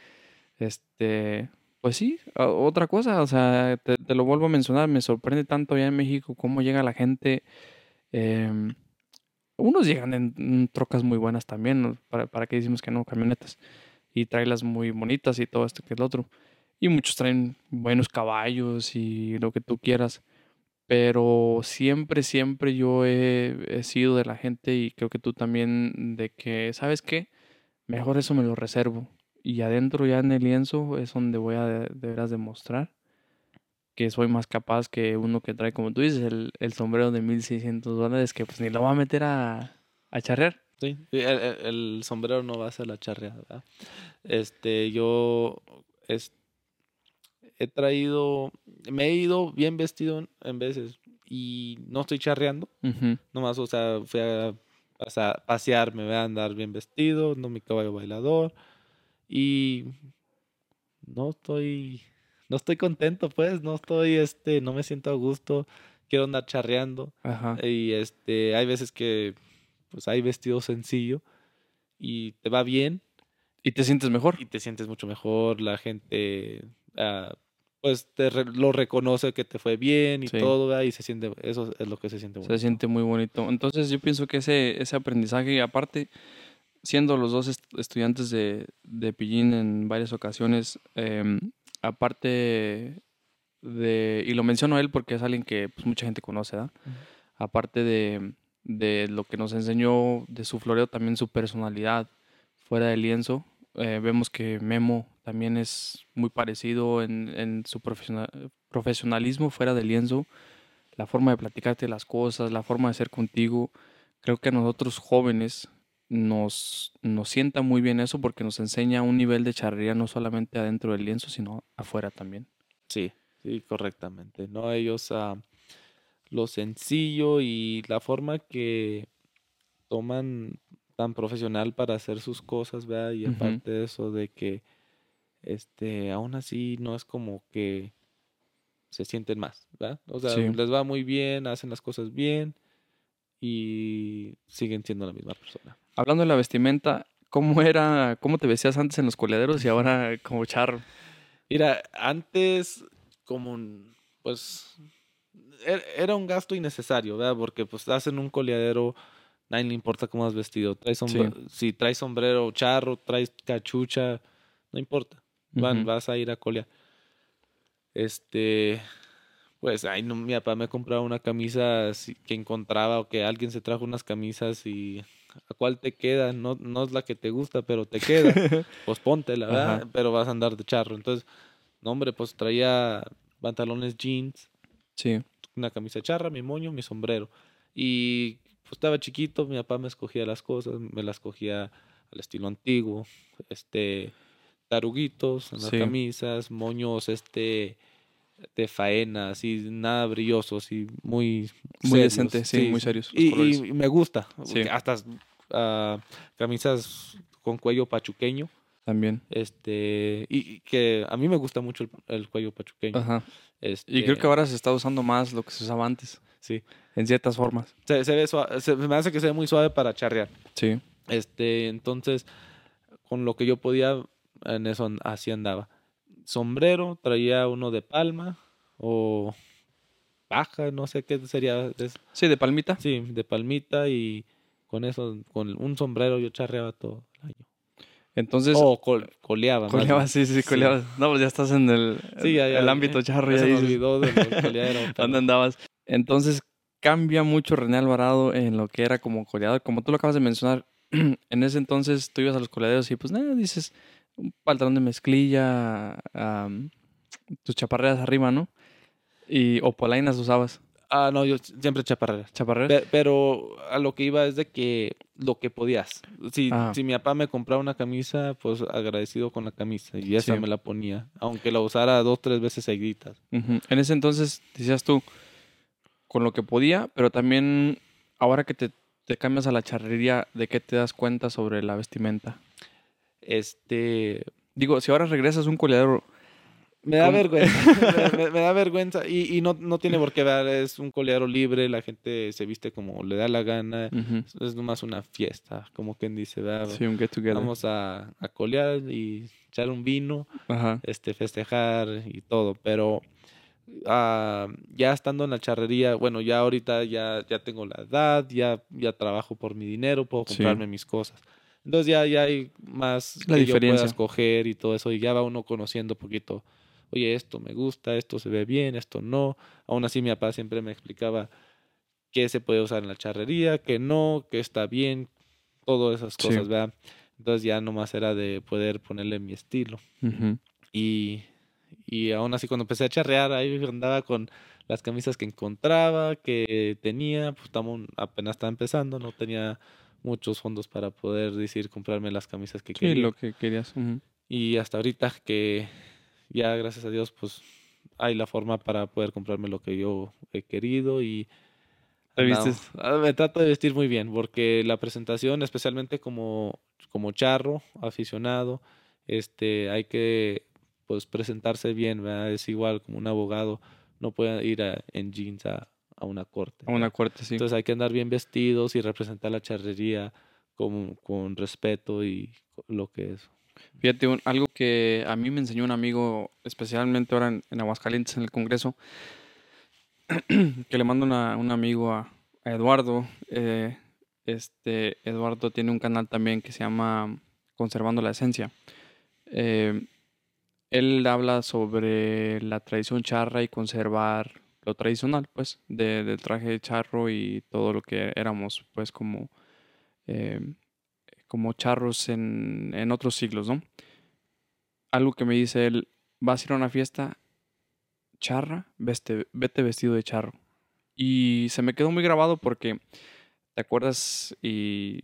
este, pues sí, otra cosa, o sea, te, lo vuelvo a mencionar, me sorprende tanto allá en México cómo llega la gente. Eh, unos llegan en, trocas muy buenas también, para, para que decimos que no, camionetas. Y las muy bonitas y todo esto que es lo otro. Y muchos traen buenos caballos y lo que tú quieras. Pero siempre, siempre yo he, sido de la gente y creo que tú también, de que, ¿sabes qué? Mejor eso me lo reservo. Y adentro ya en el lienzo es donde voy a de, de veras demostrar que soy más capaz que uno que trae, como tú dices, el, el sombrero de 1600 dólares, que pues ni lo va a meter a, a charrear. Sí, el, el, sombrero no va a ser la charreada. Este, yo es, he traído, me he ido bien vestido en veces y no estoy charreando. Nomás, o sea, fui a, a pasear, me voy a andar bien vestido, no mi caballo bailador. Y no estoy no estoy contento, pues, no estoy, este, no me siento a gusto, quiero andar charreando. Ajá. Y este, hay veces que, pues, hay vestido sencillo y te va bien. Y te sientes mejor. Y te sientes mucho mejor, la gente, ah, pues te lo reconoce que te fue bien y todo, ¿verdad? y se siente, eso es lo que se siente bonito. Se siente muy bonito. Entonces yo pienso que ese, ese aprendizaje, aparte, siendo los dos estudiantes de, de Pillín en varias ocasiones, em, aparte de, y lo menciono a él porque es alguien que pues, mucha gente conoce. Aparte de, de lo que nos enseñó de su floreo, también su personalidad fuera del lienzo. Eh, vemos que Memo también es muy parecido en, en su profesionalismo fuera del lienzo, la forma de platicarte las cosas, la forma de ser contigo. Creo que a nosotros jóvenes nos, nos sienta muy bien eso porque nos enseña un nivel de charrería no solamente adentro del lienzo, sino afuera también. Sí, sí, correctamente. No, ellos uh, lo sencillo y la forma que toman tan profesional para hacer sus cosas, ¿verdad? Y aparte de eso, de que este, aún así no es como que se sienten más, ¿verdad? O sea, les va muy bien, hacen las cosas bien y siguen siendo la misma persona. Hablando de la vestimenta, ¿cómo era, cómo te vestías antes en los coleaderos y ahora como charro? Mira, antes como, pues, er, era un gasto innecesario, ¿verdad? Porque pues hacen un coleadero nadie le importa cómo has vestido. Traes Si traes sombrero charro, traes cachucha, no importa. Van, Vas a ir a colear. Este, pues, ay, no, mi papá me compraba una camisa que encontraba o que alguien se trajo unas camisas y a cuál te queda, no, no es la que te gusta, pero te queda. pues ponte, la verdad, pero vas a andar de charro. Entonces, no, hombre, pues traía pantalones jeans. Sí. Una camisa charra, mi moño, mi sombrero. Y pues estaba chiquito, mi papá me escogía las cosas, me las cogía al estilo antiguo, este, taruguitos en las camisas, moños, este, de faena, así, nada brillosos y muy Muy decente, sí, muy serios. Y, me gusta, hasta uh, camisas con cuello pachuqueño. También. Este, y, que a mí me gusta mucho el, cuello pachuqueño. Ajá. Este, y creo que ahora se está usando más lo que se usaba antes. Sí. En ciertas formas. Se, ve se me hace que se ve muy suave para charrear. Sí. Este, entonces, con lo que yo podía, en eso así andaba. Sombrero, traía uno de palma o paja, no sé qué sería. Sí, de palmita. Sí, de palmita y con eso, con un sombrero yo charreaba todo el año. Entonces. O coleaba. Coleaba, sí, sí, coleaba. No, pues ya estás en el, el ámbito charro. Ya, se me olvidó de ¿Dónde andabas? Entonces cambia mucho René Alvarado en lo que era como coleador. Como tú lo acabas de mencionar, en ese entonces tú ibas a los coleaderos y pues nada, dices un pantalón de mezclilla, tus chaparreras arriba, ¿no? Y, o polainas usabas. Ah, no, yo siempre chaparreras. ¿Chaparreras? pero a lo que iba es de que lo que podías. Si, si mi papá me compraba una camisa, pues agradecido con la camisa. Y esa me la ponía. Aunque la usara dos, tres veces seguidas. En ese entonces, decías tú, con lo que podía, pero también ahora que te, te cambias a la charrería, ¿de qué te das cuenta sobre la vestimenta? Este. Digo, si ahora regresas un coleadero me da vergüenza, me, da vergüenza y, y no, no, tiene por qué dar, es un coleadero libre, la gente se viste como le da la gana, es nomás una fiesta, como quien dice, Sí, un get together. Vamos a, a colear y echar un vino, este festejar y todo, pero uh, ya estando en la charrería, bueno, ya ahorita ya, ya tengo la edad, ya, ya trabajo por mi dinero, puedo comprarme mis cosas. Entonces ya, ya hay más la que diferencia. yo pueda escoger y todo eso, y ya va uno conociendo poquito oye, esto me gusta, esto se ve bien, esto no. Aún así mi papá siempre me explicaba qué se puede usar en la charrería, qué no, qué está bien, todas esas cosas, ¿verdad? Entonces ya nomás era de poder ponerle mi estilo. y, y aún así cuando empecé a charrear, ahí andaba con las camisas que encontraba, que tenía, pues apenas estaba empezando, no tenía muchos fondos para poder decir comprarme las camisas que quería. Sí, lo que querías. Y hasta ahorita que ya gracias a Dios pues hay la forma para poder comprarme lo que yo he querido y ah, me trato de vestir muy bien porque la presentación especialmente como como charro aficionado este hay que pues presentarse bien es igual como un abogado no puede ir en jeans a, a, una corte a una corte sí entonces hay que andar bien vestidos y representar la charrería con, con respeto y lo que es Fíjate, algo que a mí me enseñó un amigo, especialmente ahora en, Aguascalientes, en el Congreso, que le mando un amigo a, Eduardo. Eh, este Eduardo tiene un canal también que se llama Conservando la Esencia. Eh, él habla sobre la tradición charra y conservar lo tradicional, pues, del traje de charro y todo lo que éramos, pues, como, eh, como charros en, en, otros siglos, ¿no? Algo que me dice él, vas a ir a una fiesta charra, vete, vete vestido de charro. Y se me quedó muy grabado porque, ¿te acuerdas? Y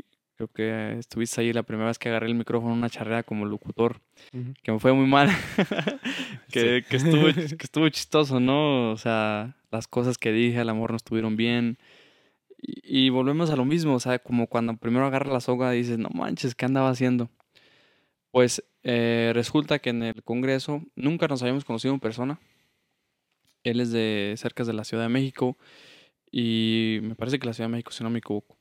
creo que estuviste ahí la primera vez que agarré el micrófono una charrea como locutor, que me fue muy mal, que, que, estuvo, que estuvo chistoso, ¿no? O sea, las cosas que dije al amor no estuvieron bien. Y, volvemos a lo mismo, o sea, como cuando primero agarra la soga y dices, no manches, ¿qué andaba haciendo? Pues eh, resulta que en el Congreso nunca nos habíamos conocido en persona. Él es de cerca de la Ciudad de México y me parece que la Ciudad de México, si no me equivoco.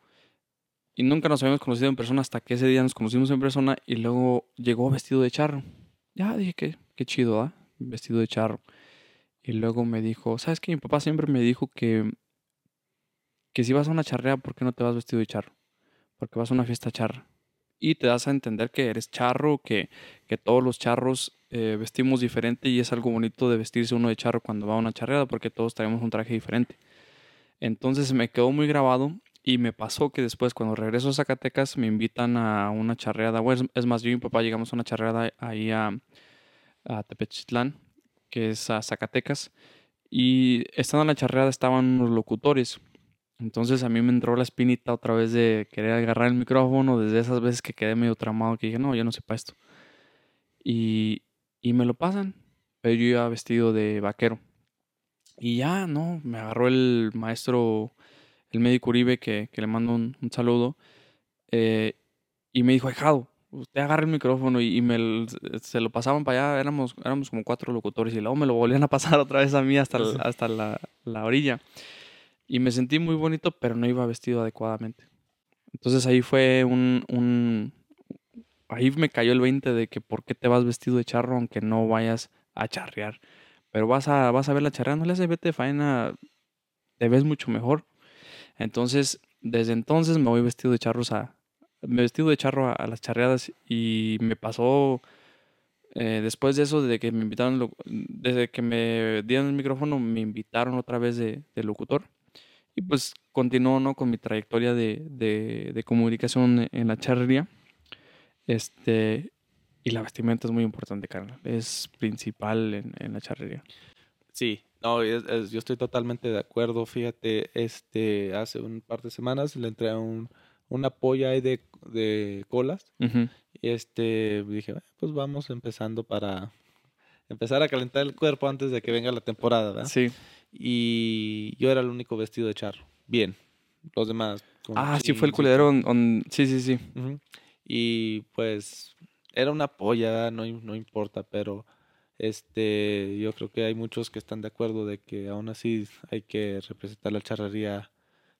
Y nunca nos habíamos conocido en persona hasta que ese día nos conocimos en persona y luego llegó vestido de charro. Ya dije que qué chido, ¿ah? Vestido de charro. Y luego me dijo, ¿sabes qué? Mi papá siempre me dijo que, que si vas a una charrea, ¿por qué no te vas vestido de charro? Porque vas a una fiesta charra. Y te das a entender que eres charro, que, que todos los charros eh, vestimos diferente y es algo bonito de vestirse uno de charro cuando va a una charreada porque todos traemos un traje diferente. Entonces me quedó muy grabado y me pasó que después, cuando regreso a Zacatecas, me invitan a una charreada. Bueno, es más, yo y mi papá llegamos a una charreada ahí a, a Tepechitlán, que es a Zacatecas. Y estando en la charreada estaban unos locutores. Entonces a mí me entró la espinita otra vez de querer agarrar el micrófono desde esas veces que quedé medio tramado que dije, no, yo no sé esto. Y, y me lo pasan, pero yo iba vestido de vaquero. Y ya, no, me agarró el maestro el médico Uribe, que, le mando un, saludo, eh, y me dijo, dejado, usted agarra el micrófono y, me, se lo pasaban para allá, éramos, éramos como cuatro locutores y luego me lo volvían a pasar otra vez a mí hasta, hasta la, la, orilla. Y me sentí muy bonito, pero no iba vestido adecuadamente. Entonces ahí fue un, un... Ahí me cayó el 20 de que por qué te vas vestido de charro aunque no vayas a charrear. Pero vas a, vas a ver la charreada, no le hace vete faena, te ves mucho mejor. Entonces, desde entonces me voy vestido de charros a, me vestido de charro a, las charreadas y me pasó eh, después de eso, desde que me invitaron, desde que me dieron el micrófono, me invitaron otra vez de, locutor. Y pues continuó ¿no? con mi trayectoria de, de, comunicación en la charrería. Este, y la vestimenta es muy importante, carnal. Es principal en, en la charrería. Sí, no, yo estoy totalmente de acuerdo. Fíjate, este, hace un par de semanas le entré a un, una polla ahí de, de colas. Y este, dije, pues vamos empezando para empezar a calentar el cuerpo antes de que venga la temporada, ¿verdad? Sí. Y yo era el único vestido de charro. Bien. Los demás. Ah, sí, fue el culedero. Sí, sí, sí. Y pues era una polla, no, no importa, pero este, yo creo que hay muchos que están de acuerdo de que aún así hay que representar la charrería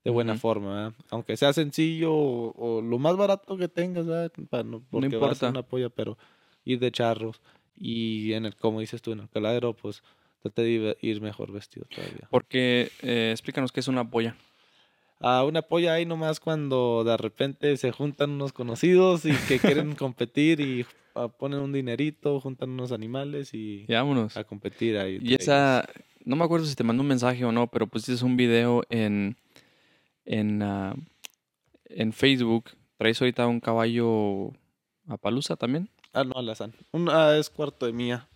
de buena forma, aunque sea sencillo o, lo más barato que tengas, Para, no, porque no importa. una polla, pero ir de charros y en el, como dices tú, en el caladero, pues trate de ir mejor vestido todavía. Porque, eh, explícanos qué es una polla. Ah, una polla ahí nomás cuando de repente se juntan unos conocidos y que quieren competir y ponen un dinerito, juntan unos animales y, vámonos. a competir ahí. Y esa, no me acuerdo si te mandó un mensaje o no, pero pusiste un video en, en, uh, en Facebook. ¿Traes ahorita un caballo a palusa también? Ah, no, alazán. Una es cuarto de mía.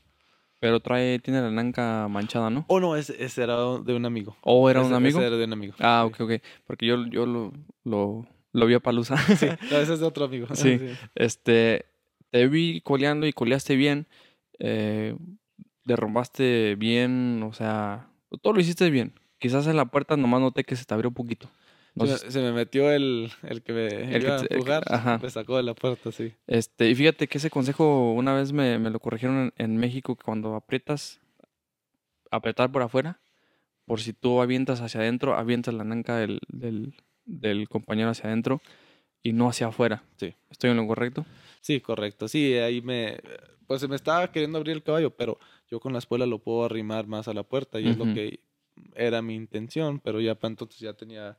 Pero trae, tiene la nanca manchada, ¿no? Oh, no, ese, era de un amigo. ¿O era un amigo? Ese era de un amigo. Ah, ok, ok. Porque yo, yo lo, lo, lo vi a palusa. Sí, ese es de otro amigo. sí. Este, te vi coleando y coleaste bien, eh, derrumbaste bien, o sea, todo lo hiciste bien. Quizás en la puerta nomás noté que se te abrió un poquito. Se, me, metió el, el que me el iba a empujar, me sacó de la puerta, sí. Este, y fíjate que ese consejo una vez me, me lo corrigieron en, México, que cuando aprietas, apretar por afuera, por si tú avientas hacia adentro, avientas la nanca del, del, del compañero hacia adentro y no hacia afuera. Sí. ¿Estoy en lo correcto? Sí, correcto. Sí, ahí me... Pues se me estaba queriendo abrir el caballo, pero yo con la espuela lo puedo arrimar más a la puerta y es lo que era mi intención, pero ya para entonces ya tenía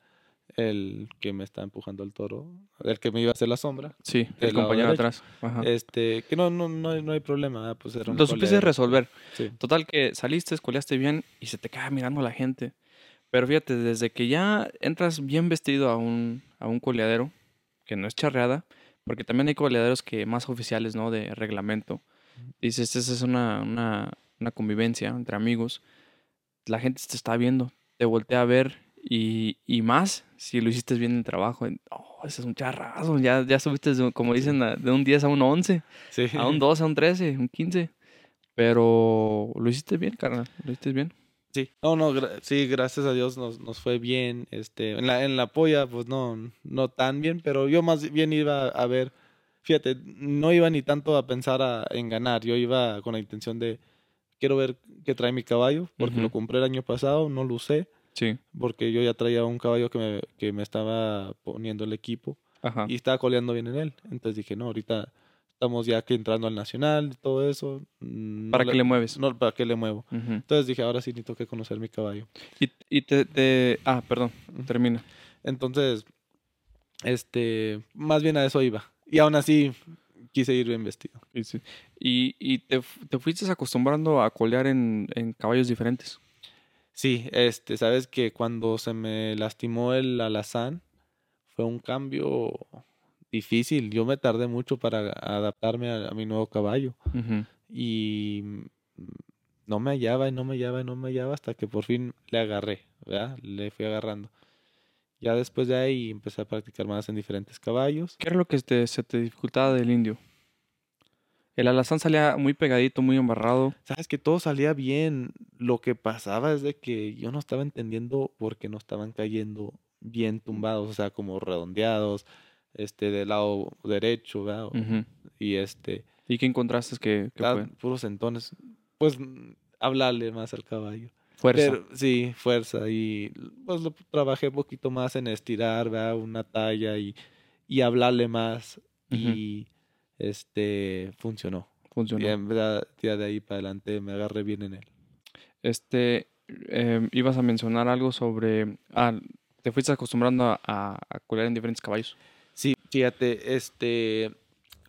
el que me está empujando el toro, el que me iba a hacer la sombra. Sí, el compañero atrás. Ajá. Este, que no, no, no, hay, no hay problema, ah, pues era Lo supiste resolver. Sí. Total que saliste, escoleaste bien y se te queda mirando la gente. Pero fíjate, desde que ya entras bien vestido a un, a un coleadero, que no es charreada, porque también hay coleaderos que más oficiales, ¿no? De reglamento. Dices, esta es una, una, una convivencia entre amigos. La gente te está viendo, te voltea a ver y, y más si lo hiciste bien en el trabajo. Oh, ese es un charrazo, ya, ya subiste, de- como dicen, de un 10 a un 11 Sí. a un 12, a un 13, un 15. Pero lo hiciste bien, carnal. Lo hiciste bien. Sí, no, no, gra- sí, gracias a Dios nos, nos fue bien. Este, en la, en la polla, pues no, no tan bien, pero yo más bien iba a ver, fíjate, no iba ni tanto a pensar a- en ganar, yo iba con la intención de, quiero ver qué trae mi caballo, porque lo compré el año pasado, no lo usé, Sí. porque yo ya traía un caballo que me, que me estaba poniendo el equipo Ajá. y estaba coleando bien en él. Entonces dije, no, ahorita estamos ya que entrando al nacional y todo eso. mm, no ¿Para qué le mueves? No, ¿para qué le muevo? Entonces dije, ahora sí necesito que conocer mi caballo. Y, y te, te- Ah, perdón. Termina. Entonces, este, más bien a eso iba. Y aún así quise ir bien vestido. Y, y, te, te fuiste acostumbrando a colear en, en caballos diferentes. Sí, este, sabes que cuando se me lastimó el alazán fue un cambio difícil. Yo me tardé mucho para adaptarme a, a mi nuevo caballo y no me hallaba y no me hallaba y no me hallaba hasta que por fin le agarré, ¿verdad? Le fui agarrando. Ya después de ahí empecé a practicar más en diferentes caballos. ¿Qué era lo que te- se te dificultaba del indio? El alazán salía muy pegadito, muy embarrado. Sabes que todo salía bien. Lo que pasaba es de que yo no estaba entendiendo por qué no estaban cayendo bien tumbados, o sea, como redondeados, este, del lado derecho, ¿verdad? Y este, ¿Y qué encontraste que, puros sentones. Pues mm, hablarle más al caballo. Fuerza. Pero, sí, fuerza. Y pues lo trabajé un poquito más en estirar, ¿verdad? Una talla y, y hablarle más. Y este funcionó. Funcionó. Y en verdad, ya de ahí para adelante me agarré bien en él. Este, em, ibas a mencionar algo sobre, ah, te fuiste acostumbrando a, a, a en diferentes caballos. Sí, fíjate, este,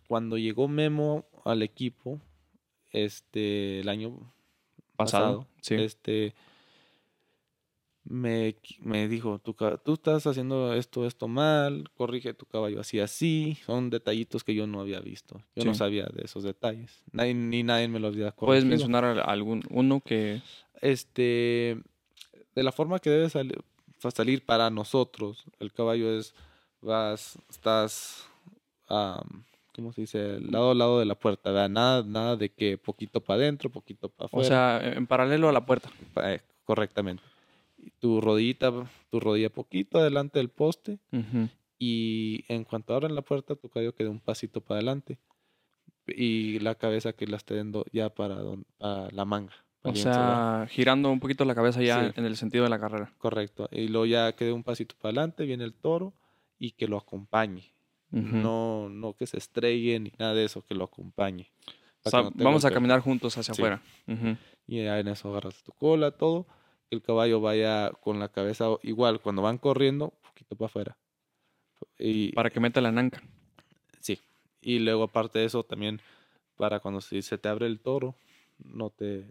cuando llegó Memo al equipo, este, el año Pasado, pasado, sí. este, me, me dijo, tú, tú estás haciendo esto, esto mal, corrige tu caballo así, así, son detallitos que yo no había visto, yo no sabía de esos detalles, nadie, ni nadie me los había ¿Puedes mencionar al- algún uno que, Este, de la forma que debe sali- fa- salir para nosotros, el caballo es, vas, estás, am, ¿cómo se dice? Lado a lado de la puerta, ¿verdad? Nada, nada de que poquito para adentro, poquito para o afuera. sea, en paralelo a la puerta? eh, correctamente. Tu rodillita, tu rodilla poquito adelante del poste y en cuanto abran la puerta, tu caballo quede un pasito para adelante y la cabeza que la esté dando ya para, don- para la manga. para O sea, girando un poquito la cabeza ya Sí. en el sentido de la carrera. Correcto. Y luego ya quede un pasito para adelante, viene el toro y que lo acompañe. No, no que se estrelle ni nada de eso, que lo acompañe. O sea, no vamos a caminar juntos hacia Sí. afuera. Y ya en eso agarras tu cola, todo. Que el caballo vaya con la cabeza igual, cuando van corriendo, un poquito para afuera. Y, Para que meta la nanca. sí. Y luego aparte de eso, también para cuando si se te abre el toro, no te,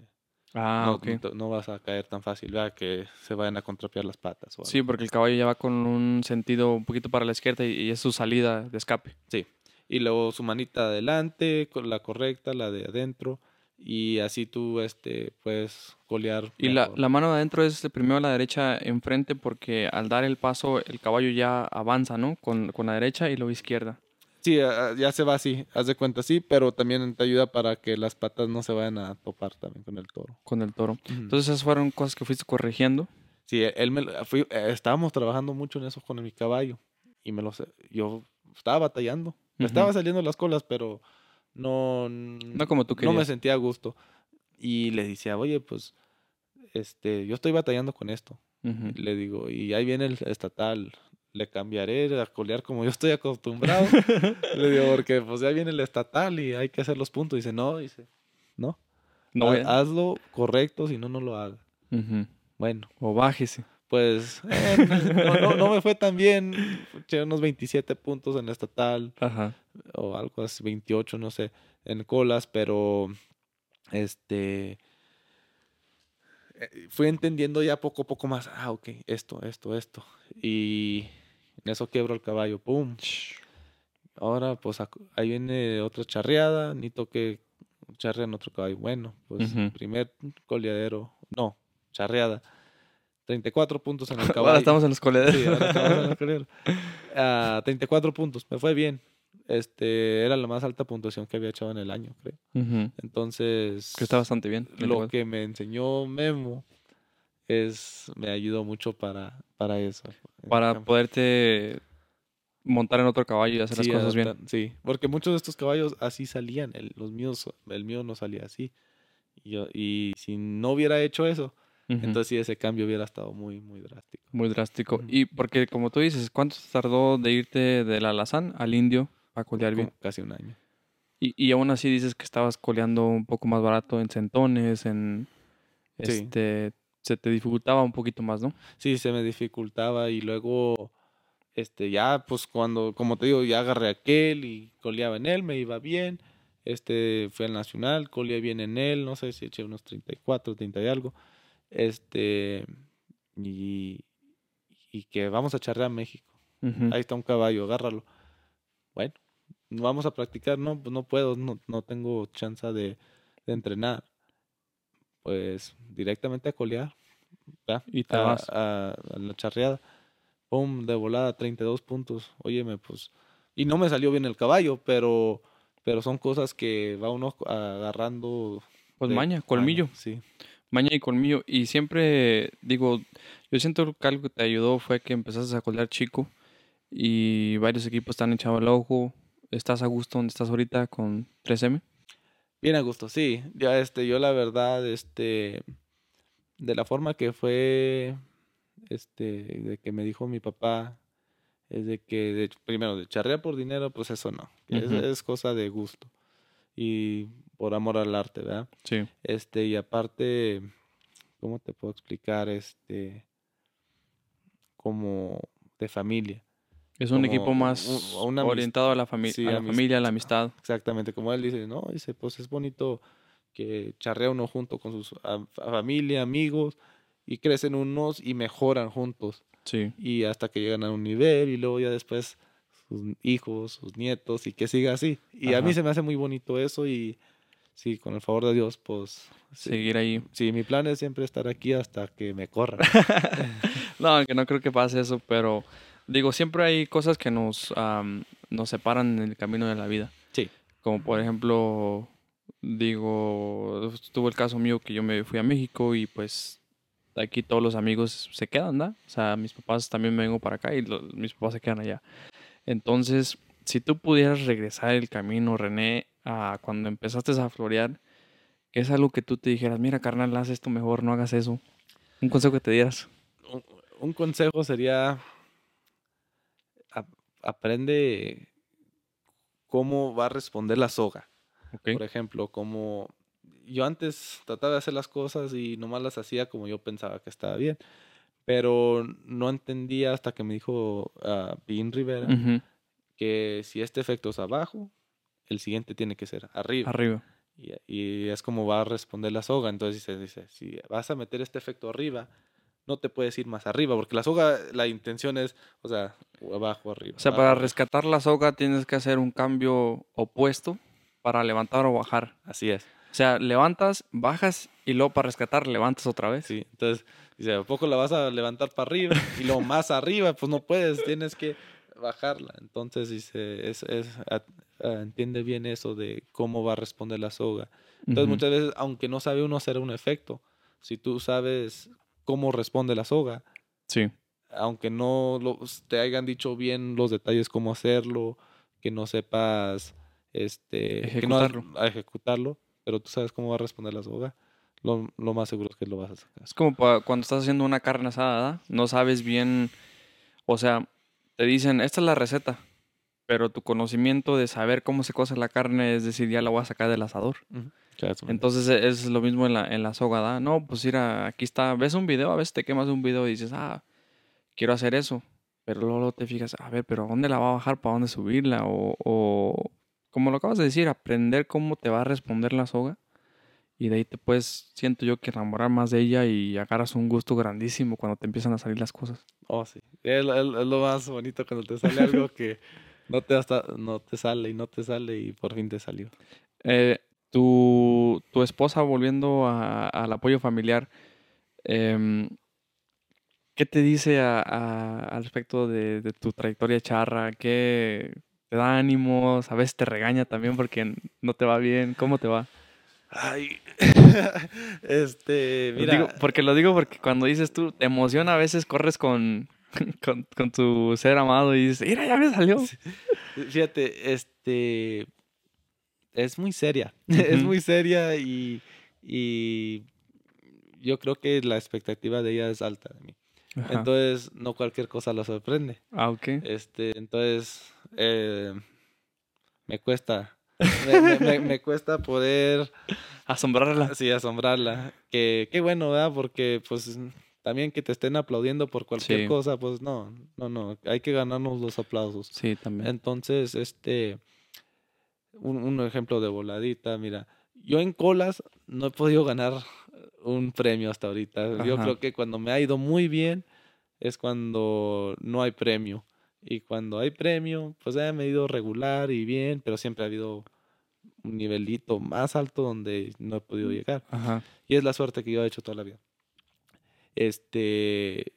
Ah, no, ok. no vas a caer tan fácil, ¿verdad? Que se vayan a contrapiar las patas. O. Sí, porque el caballo ya va con un sentido un poquito para la izquierda y, y es su salida de escape. Sí. Y luego su manita adelante, con la correcta, la de adentro. Y así tú este, puedes colear. Y la, la mano de adentro es primero la derecha enfrente porque al dar el paso el caballo ya avanza, ¿no? Con, con la derecha y luego izquierda. Sí, a- a- ya se va así, haz de cuenta así, pero también te ayuda para que las patas no se vayan a topar también con el toro. con el toro. Entonces, Entonces esas fueron cosas que fuiste corrigiendo. sí, él me, lo- fui- eh, estábamos trabajando mucho en eso con mi caballo. Y me lo sé- yo estaba batallando. Me Ujú. estaban saliendo las colas, pero no, No como tú no me sentía a gusto. Y le decía, oye, pues, este, yo estoy batallando con esto. Le digo, y ahí viene el estatal. le cambiaré a colear como yo estoy acostumbrado. le digo, porque pues ya viene el estatal y hay que hacer los puntos. Dice, no, dice, no. no hazlo correcto, si no, no lo haga. Bueno. O bájese. Pues eh, no, me fue tan bien. Eché unos 27 puntos en estatal. Ajá. O algo así, 28, no sé, en colas, pero este eh, fui entendiendo ya poco a poco más, ah, ok, esto, esto, esto. Y en eso quebro el caballo, ¡pum! Ahora, pues ahí viene otra charreada, ni toque charrean otro caballo. Bueno, pues primer coleadero, no, charreada. 34 puntos en el caballo. ahora estamos en los coleaderos. Sí, ahora estamos en los coleaderos. 34 puntos, me fue bien. Este, era la más alta puntuación que había echado en el año, creo. Entonces... Que está bastante bien. Lo que me enseñó Memo es, me ayudó mucho para, para eso. Para poderte montar en otro caballo y hacer las cosas bien. Sí, porque muchos de estos caballos así salían. El, los míos, el mío no salía así. Y, yo, y si no hubiera hecho eso, entonces sí ese cambio hubiera estado muy, muy drástico. Muy drástico. Y porque como tú dices, ¿cuánto tardó de irte del alazán al indio a colear bien? Casi un año. Y, y aún así dices que estabas coleando un poco más barato en centones, en... Este, se te dificultaba un poquito más, ¿no? Sí, se me dificultaba y luego, este, ya, pues cuando, como te digo, ya agarré aquel y coleaba en él, me iba bien. Este, fue al Nacional, coleé bien en él, no sé si eché unos 34, 30 y algo. Este, y, y que vamos a charrear a México. Ahí está un caballo, agárralo. Bueno, vamos a practicar, no, pues no puedo, no, no tengo chance de, de entrenar pues directamente a colear. Y te a, vas. A, la charreada. Pum, de volada, 32 puntos. Óyeme, pues. Y no me salió bien el caballo, pero, pero son cosas que va uno agarrando. Pues maña, colmillo. sí. Maña y colmillo. Y siempre digo, yo siento que algo que te ayudó fue que empezaste a colear chico y varios equipos están echado el ojo. ¿Estás a gusto donde estás ahorita con 3M? Bien a gusto, sí. Ya este, yo la verdad, este, de la forma que fue, este, de que me dijo mi papá, es de que, de, primero, de charrear por dinero, pues eso no. es, cosa de gusto. Y por amor al arte, ¿verdad? Sí. Este, y aparte, ¿cómo te puedo explicar? Este, como de familia. Es un equipo más orientado a la, familia, a la familia, a la amistad. Exactamente, como él dice, no, dice, pues es bonito que charrea uno junto con su familia, amigos, y crecen unos y mejoran juntos. Sí. Y hasta que llegan a un nivel y luego ya después sus hijos, sus nietos y que siga así. Y a mí se me hace muy bonito eso y sí, con el favor de Dios, pues... Seguir ahí. Sí, mi plan es siempre estar aquí hasta que me corran. no, que no creo que pase eso, pero Digo, siempre hay cosas que nos, nos separan en el camino de la vida. Sí. Como por ejemplo, digo, tuvo el caso mío que yo me fui a México y pues aquí todos los amigos se quedan, ¿no? O sea, mis papás también me vengo para acá y mis papás se quedan allá. Entonces, si tú pudieras regresar el camino, René, a cuando empezaste a florear, que es algo que tú te dijeras, mira, carnal, haz esto mejor, no hagas eso. Un consejo que te dieras. un consejo sería aprende cómo va a responder la soga. Por ejemplo, como yo antes trataba de hacer las cosas y nomás las hacía como yo pensaba que estaba bien, pero no entendía hasta que me dijo uh, Rivera que si este efecto es abajo, el siguiente tiene que ser arriba. Arriba. Y, es como va a responder la soga. Entonces dice, dice, si vas a meter este efecto arriba, no te puedes ir más arriba, porque la soga, la intención es, o sea, abajo, arriba. O sea, para rescatar la soga tienes que hacer un cambio opuesto para levantar o bajar. Así es. O sea, levantas, bajas y luego para rescatar levantas otra vez. Sí, entonces, dice, ¿a poco la vas a levantar para arriba? Y luego más arriba, pues no puedes, tienes que bajarla. Entonces, dice, es, es, entiende bien eso de cómo va a responder la soga. Entonces, muchas veces, aunque no sabe uno hacer un efecto, si tú sabes cómo responde la soga. Sí. Aunque no te hayan dicho bien los detalles cómo hacerlo, que no sepas este, ejecutarlo. ejecutarlo, pero tú sabes cómo va a responder la soga. Lo, más seguro es que lo vas a sacar. Es como cuando estás haciendo una carne asada, no sabes bien, o sea, te dicen, esta es la receta, pero tu conocimiento de saber cómo se cose la carne, es decir, ya la voy a sacar del asador. Entonces e, es lo mismo en la, en la soga, ¿da? No, pues mira, aquí está, ves un video, a veces te quemas un video y dices, ah, quiero hacer eso. Pero luego te fijas, a ver, pero ¿dónde la va a bajar? ¿Para dónde subirla? O, o, como lo acabas de decir, aprender cómo te va a responder la soga. Y de ahí te puedes, siento yo, que enamorar más de ella y agarras un gusto grandísimo cuando te empiezan a salir las cosas. Oh, sí. Es, lo más bonito cuando te sale algo que no te, hasta, no te sale y no te sale y por fin te salió. Eh, tu, tu esposa, volviendo al apoyo familiar, eh, ¿Qué te dice al respecto de, tu trayectoria charra? ¿Qué te da ánimos? A veces te regaña también porque no te va bien. ¿Cómo te va? Ay, este, mira. porque lo digo porque cuando dices tú, te emociona, a veces corres con, con, tu ser amado y dices, mira, ya me salió. Fíjate, este, es muy seria, es muy seria y, y yo creo que la expectativa de ella es alta de mí. Entonces, no cualquier cosa la sorprende. Ah, ok. Este, entonces, eh, me cuesta. Me, cuesta poder... Asombrarla. Sí, asombrarla. Que, qué bueno, ¿verdad? Porque, pues, también que te estén aplaudiendo por cualquier cosa, pues, no, no, no. Hay que ganarnos los aplausos. Sí, también. Entonces, este... Un, un ejemplo de voladita, mira. Yo en colas no he podido ganar un premio hasta ahorita. Yo creo que cuando me ha ido muy bien es cuando no hay premio. Y cuando hay premio, pues me ha ido regular y bien, pero siempre ha habido un nivelito más alto donde no he podido llegar. Y es la suerte que yo he hecho toda la vida. Este.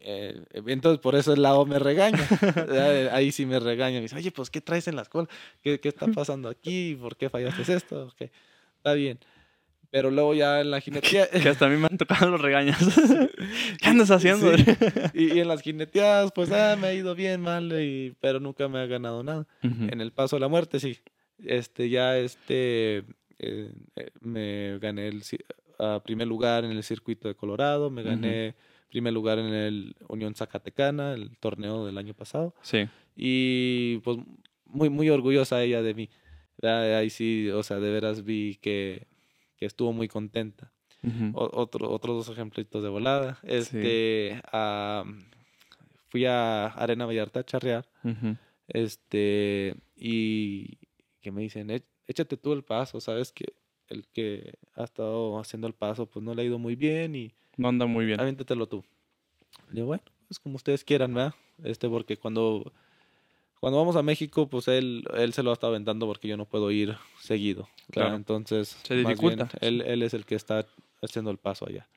Eh, entonces, por eso el lado me regaña. Ahí sí me regaña. Me dice, oye, pues, ¿qué traes en la escuela? ¿Qué, qué está pasando aquí? ¿Por qué fallaste esto? Está bien. Pero luego ya en la jineteada... que hasta a mí me han tocado los regaños. ¿Qué andas haciendo? Y, en las jineteadas, pues ah, me ha ido bien, mal, y, pero nunca me ha ganado nada. En el paso de la muerte, sí. Este, ya este, eh, eh, me gané el a primer lugar en el circuito de Colorado, me gané primer lugar en el Unión Zacatecana, el torneo del año pasado. Sí. Y pues muy, muy orgullosa ella de mí. Ahí sí, o sea, de veras vi que que estuvo muy contenta. otro, otros dos ejemplitos de volada. Este, fui a Arena Vallarta a charrear. Este, y que me dicen, échate tú el paso, sabes que el que ha estado haciendo el paso, pues no le ha ido muy bien y... No anda muy bien. Aviéntatelo tú. Y yo, bueno, pues como ustedes quieran, ¿verdad? Este, porque cuando cuando vamos a México, pues él, él se lo estado aventando porque yo no puedo ir seguido. Claro. Entonces, se dificulta. él, él es el que está haciendo el paso allá.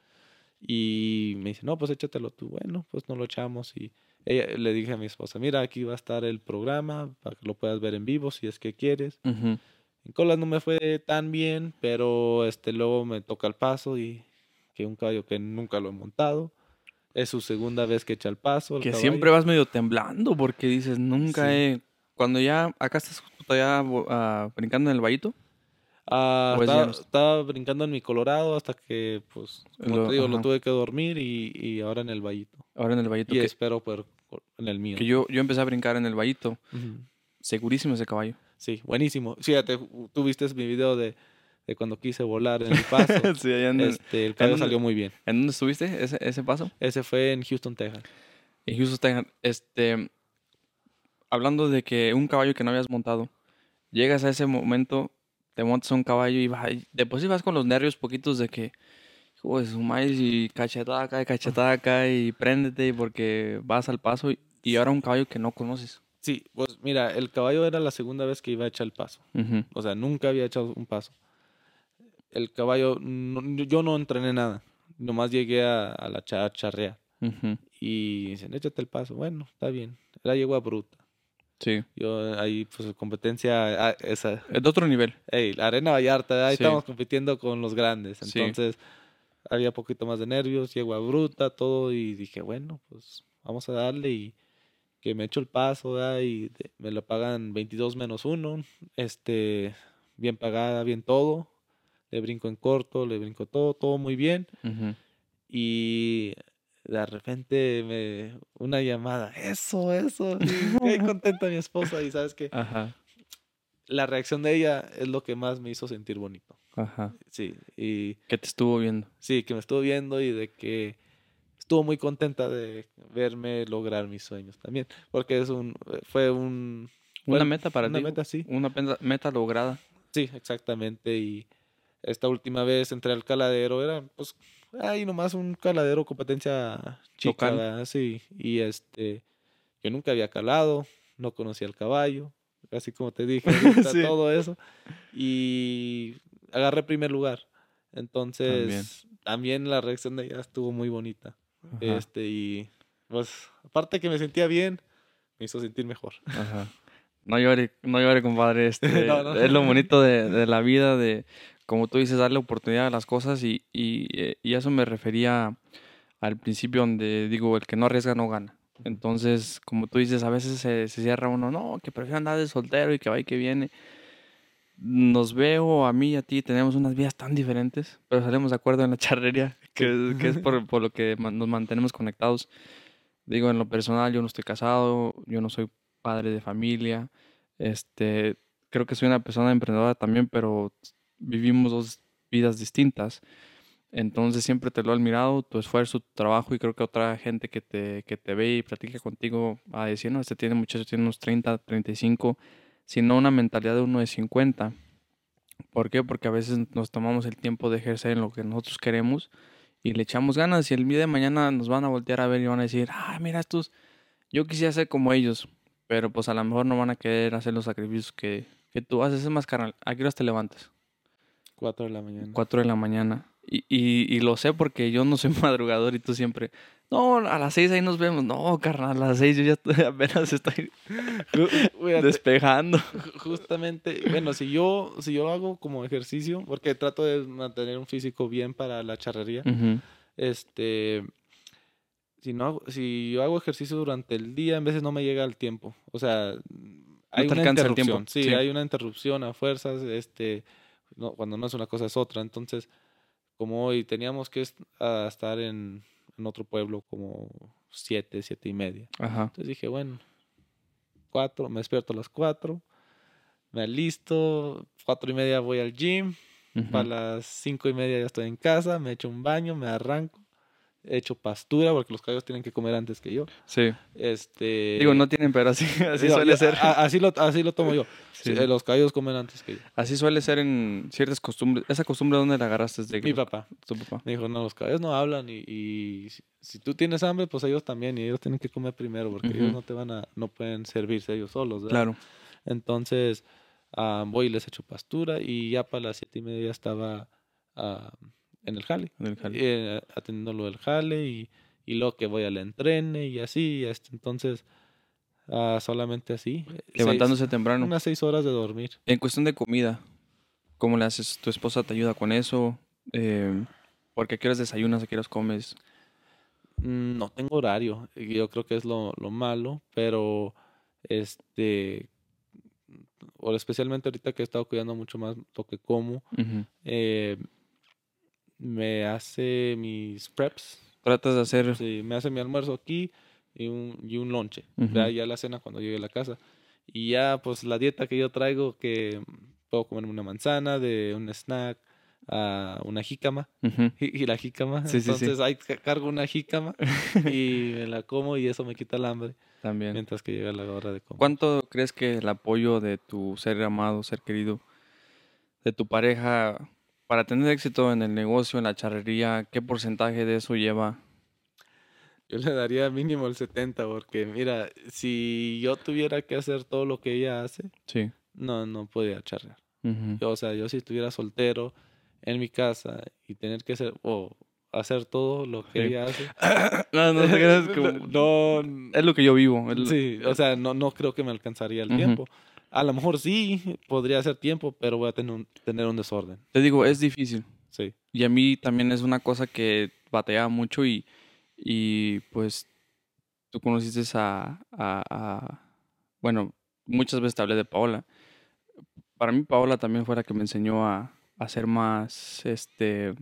Y me dice, no, pues échatelo tú. Bueno, pues no lo echamos. Y ella, le dije a mi esposa, mira, aquí va a estar el programa para que lo puedas ver en vivo si es que quieres. En colas no me fue tan bien, pero este luego me toca el paso y que un caballo que nunca lo he montado. Es su segunda vez que echa el paso. que siempre vas medio temblando porque dices, nunca he... Cuando ya, acá estás todavía uh, brincando en el vallito. Ah, estaba, brincando en mi Colorado hasta que, pues, como lo, te digo, lo tuve que dormir y, y, ahora en el vallito. Ahora en el vallito. Y espero por, en el mío. Que yo, yo empecé a brincar en el vallito. Segurísimo ese caballo. Sí, buenísimo. Fíjate, tú viste mi video de de cuando quise volar en el paso. sí, este, el caballo salió muy bien. ¿En dónde estuviste ese, ese paso? Ese fue en Houston, Texas. En Houston, Texas. Este, hablando de que un caballo que no habías montado, llegas a ese momento, te montas un caballo y vas, de por sí vas con los nervios poquitos de que, pues, sumáis y cachetada acá y cachetada acá y préndete porque vas al paso y, ahora un caballo que no conoces. Sí, pues mira, el caballo era la segunda vez que iba a echar el paso. O sea, nunca había echado un paso el caballo, yo no entrené nada, nomás llegué a, la char, charrea. Y dicen, échate el paso. Bueno, está bien. Era yegua bruta. Sí. Yo ahí, pues, competencia ah, esa. Es de otro nivel. Ey, la Arena Vallarta, ahí estamos compitiendo con los grandes. Entonces, había poquito más de nervios, yegua bruta, todo. Y dije, bueno, pues, vamos a darle y que me echo el paso, Y me lo pagan 22 menos 1. Este, bien pagada, bien todo le brinco en corto, le brinco todo, todo muy bien. Y de repente me una llamada, eso, eso, y contenta mi esposa y sabes que Ajá. la reacción de ella es lo que más me hizo sentir bonito. Ajá. Sí, y Que te estuvo viendo. sí, que me estuvo viendo y de que estuvo muy contenta de verme lograr mis sueños también, porque es un fue un Una fue meta para una ti. meta sí. Una meta lograda. Sí, exactamente. Y esta última vez entré al caladero, era pues ahí nomás un caladero competencia chica. ¿verdad? Sí. Y este, yo nunca había calado, no conocía el caballo, así como te dije, Sí. todo eso. Y agarré primer lugar. Entonces, también. la reacción de ella estuvo muy bonita. Ajá. Este, y pues, aparte que me sentía bien, me hizo sentir mejor. Ajá. No llore, no llore, compadre. Este, No, no. Es lo bonito de, de la vida, de, como tú dices, darle oportunidad a las cosas y, y, eh, y eso me refería al principio donde digo, el que no arriesga no gana. Entonces, como tú dices, a veces se, se cierra uno, no, que prefiero andar de soltero y que va y que viene. Nos veo, a mí y a ti, tenemos unas vidas tan diferentes, pero salimos de acuerdo en la charrería, que, que es por, por lo que nos mantenemos conectados. Digo, en lo personal, yo no estoy casado, yo no soy padre de familia. Este, creo que soy una persona emprendedora también, pero vivimos dos vidas distintas. Entonces siempre te lo he admirado, tu esfuerzo, tu trabajo y creo que otra gente que te, que te ve y platica contigo a decir, no, este tiene muchachos, tiene unos 30, 35, sino una mentalidad de uno de 50. ¿Por qué? Porque a veces nos tomamos el tiempo de ejercer en lo que nosotros queremos y le echamos ganas y el día de mañana nos van a voltear a ver y van a decir, ah, mira estos, yo quisiera ser como ellos, pero pues a lo mejor no van a querer hacer los sacrificios que, que tú haces. Es más, carnal, ¿a qué horas te levantas? Cuatro de la mañana. 4 de la mañana. Y, y, y lo sé porque yo no soy madrugador y tú siempre, no, a las 6 ahí nos vemos. No, carnal, a las 6 yo ya estoy- apenas estoy despejando. Ju- Justamente, bueno, si yo, si yo hago como ejercicio, porque trato de mantener un físico bien para la charrería, este, si no hago, si yo hago ejercicio durante el día, en veces no me llega el tiempo. O sea, hay te una el interrupción. tiempo, Sí, sí. hay una interrupción a fuerzas, este, no, cuando no es una cosa es otra. Entonces, como hoy teníamos que est- estar en, en otro pueblo como siete, siete y media. Ajá. Entonces dije, bueno, cuatro, me despierto a las cuatro, me alisto, cuatro y media voy al gym, para las cinco y media ya estoy en casa, me echo un baño, me arranco, echo pastura porque los caballos tienen que comer antes que yo. Sí. Este, Digo, no tienen, pero así, así digo, suele ser. a- así, lo, así lo tomo yo. Sí. Sí, los caballos comen antes que yo. Así suele ser en ciertas costumbres. ¿Esa costumbre dónde la agarraste? ¿De Mi papá tu papá? me dijo, no, los caballos no hablan y, y si, si tú tienes hambre, pues ellos también y ellos tienen que comer primero porque ellos no te van a, no pueden servirse ellos solos. ¿verdad? Claro. Entonces, ah, voy y les echo pastura y ya para las siete y media ya estaba ah, en el jale, en el jale. eh, atendiendo lo del jale y, y luego que voy al entrene y así, y entonces, ah, solamente así. eh, Levantándose seis- temprano. unas seis horas de dormir. En cuestión de comida, ¿cómo le haces? ¿Tu esposa te ayuda con eso? Eh, porque a qué horas desayunas, a qué comes. Mm, No tengo horario, yo creo que es lo, lo malo, pero este, o especialmente ahorita que he estado cuidando mucho más lo que como, eh, me hace mis preps, Tratas de hacer... sí, me hace mi almuerzo aquí y un, y un lonche, Ujú. ya, ya la cena cuando llegue a la casa. Y ya pues la dieta que yo traigo, que puedo comerme una manzana, de un snack, a una jícama, Ujú. y, y la jícama, Sí, sí, sí. entonces ahí ca- cargo una jícama y me la como y eso me quita el hambre También. mientras que llega la hora de comer. ¿Cuánto crees que el apoyo de tu ser amado, ser querido, de tu pareja, para tener éxito en el negocio, en la charrería, qué porcentaje de eso lleva? Yo le daría mínimo el 70 porque mira, si yo tuviera que hacer todo lo que ella hace, Sí. no, no podría charrear. Yo, o sea, yo si estuviera soltero en mi casa y tener que hacer o hacer todo lo que Sí. ella hace. no, no creas como- no, Es lo que yo vivo. es lo- sí, o sea, no, no creo que me alcanzaría el tiempo. A lo mejor sí, podría hacer tiempo, pero voy a tener un, tener un desorden. Te digo, es difícil. Sí. Y a mí también es una cosa que batallaba mucho y, y pues tú conociste a, a- a- Bueno, muchas veces te hablé de Paola. Para mí Paola también fue la que me enseñó a, a ser más, este,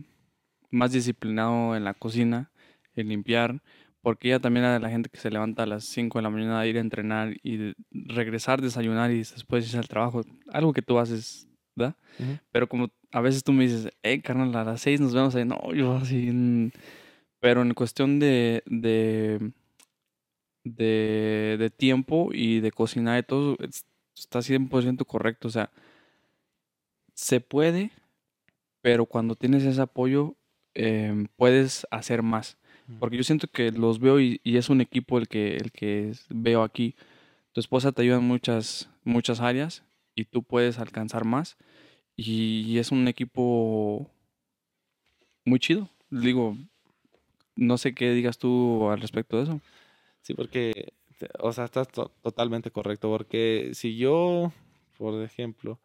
más disciplinado en la cocina, el limpiar, porque ella también era de la gente que se levanta a las 5 de la mañana a ir a entrenar y regresar, desayunar y después irse al trabajo, algo que tú haces, ¿verdad? Pero como a veces tú me dices, hey, carnal, a las 6 nos vemos ahí, no, yo así, mm, pero en cuestión de, de, de, de tiempo y de cocinar y todo, es- está 100% correcto, o sea, se puede, pero cuando tienes ese apoyo, em, puedes hacer más. Porque yo siento que los veo y, y es un equipo el que, el que veo aquí. Tu esposa te ayuda en muchas, muchas áreas y tú puedes alcanzar más. Y, y es un equipo muy chido. Digo, no sé qué digas tú al respecto de eso. Sí, porque, o sea, estás to- totalmente correcto, porque si yo, por ejemplo,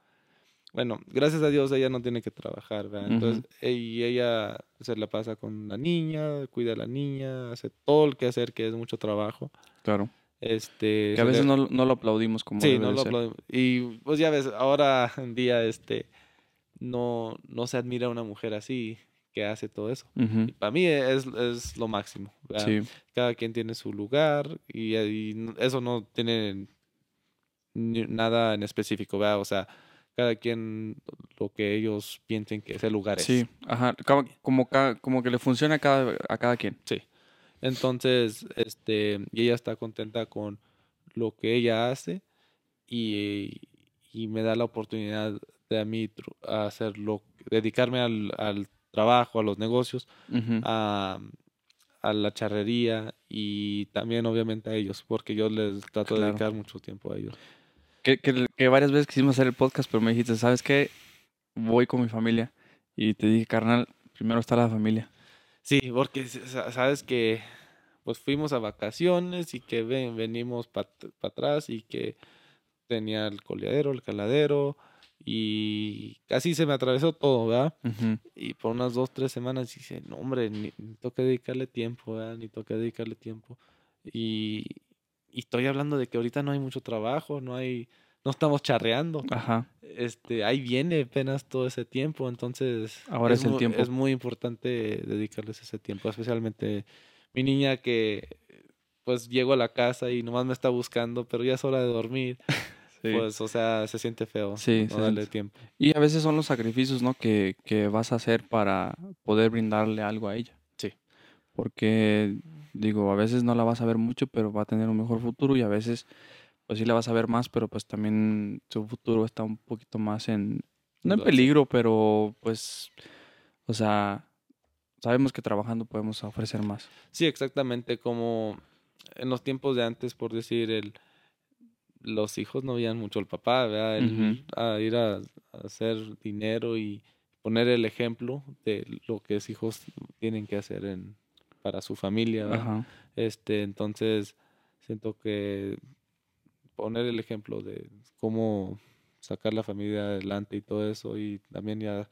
bueno, gracias a Dios ella no tiene que trabajar, ¿verdad? Entonces, y ella se la pasa con la niña, cuida a la niña, hace todo el que hacer, que es mucho trabajo. Claro. Este, Que a veces le- no, no lo aplaudimos como Sí, debe no lo ser. aplaudimos. Y pues ya ves, ahora en día este no, no se admira a una mujer así que hace todo eso. Y para mí es, es lo máximo. Sí, Cada quien tiene su lugar y, y eso no tiene nada en específico, ¿verdad? O sea, cada quien lo que ellos piensen que ese lugar es. sí, ajá. Como, ca- como que le funciona a cada, a cada quien. Sí. Entonces, este, y ella está contenta con lo que ella hace y, y me da la oportunidad de a mí hacerlo, dedicarme al, al trabajo, a los negocios, a, a la charrería y también obviamente a ellos, porque yo les trato de dedicar mucho tiempo a ellos. Que, que, que varias veces quisimos hacer el podcast, pero me dijiste, ¿sabes qué? Voy con mi familia. Y te dije, carnal, primero está la familia. Sí, porque sabes que pues fuimos a vacaciones y que ven, venimos para atrás y que tenía el coleadero, el caladero y casi se me atravesó todo, ¿verdad? Y por unas dos, tres semanas dice, no hombre, ni, ni toca dedicarle tiempo, ¿verdad? Ni toca dedicarle tiempo. Y, y estoy hablando de que ahorita no hay mucho trabajo, no hay, no estamos charreando. Ajá. Este, ahí viene apenas todo ese tiempo, entonces Ahora es el mu- tiempo. es muy importante dedicarles ese tiempo, especialmente mi niña que pues llego a la casa y nomás me está buscando, pero ya es hora de dormir, Sí. pues o sea, se siente feo Sí, no darle siente- tiempo. Y a veces son los sacrificios, ¿no? Que, que vas a hacer para poder brindarle algo a ella. Sí. Porque, digo, a veces no la vas a ver mucho, pero va a tener un mejor futuro y a veces, pues sí la vas a ver más, pero pues también su futuro está un poquito más en, no en peligro, pero pues, o sea, sabemos que trabajando podemos ofrecer más. Sí, exactamente, como en los tiempos de antes, por decir, el los hijos no veían mucho al papá, ¿verdad? El, a ir a, a hacer dinero y poner el ejemplo de lo que los hijos tienen que hacer en, para su familia. Este, entonces, siento que poner el ejemplo de cómo sacar la familia adelante y todo eso, y también ya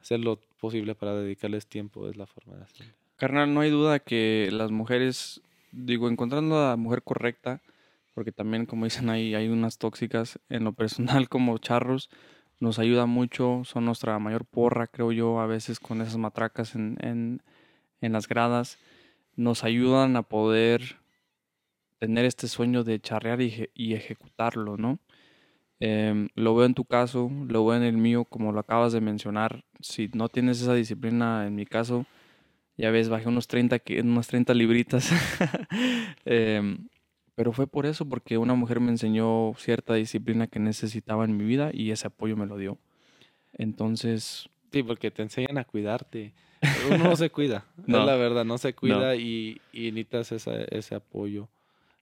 hacer lo posible para dedicarles tiempo es la forma de hacerlo. Carnal, no hay duda que las mujeres, digo, encontrando a la mujer correcta, porque también, como dicen ahí, hay unas tóxicas en lo personal como charros, nos ayuda mucho, son nuestra mayor porra, creo yo, a veces con esas matracas en, en, en las gradas, nos ayudan a poder tener este sueño de charrear y, eje- y ejecutarlo, ¿no? Em, lo veo en tu caso, lo veo en el mío, como lo acabas de mencionar, si no tienes esa disciplina, en mi caso, ya ves, bajé unos 30, que- unas 30 libritas. Em, pero fue por eso, porque una mujer me enseñó cierta disciplina que necesitaba en mi vida y ese apoyo me lo dio. Entonces, Sí, porque te enseñan a cuidarte. Uno no se cuida, No. es la verdad, no se cuida y, y necesitas esa- ese apoyo.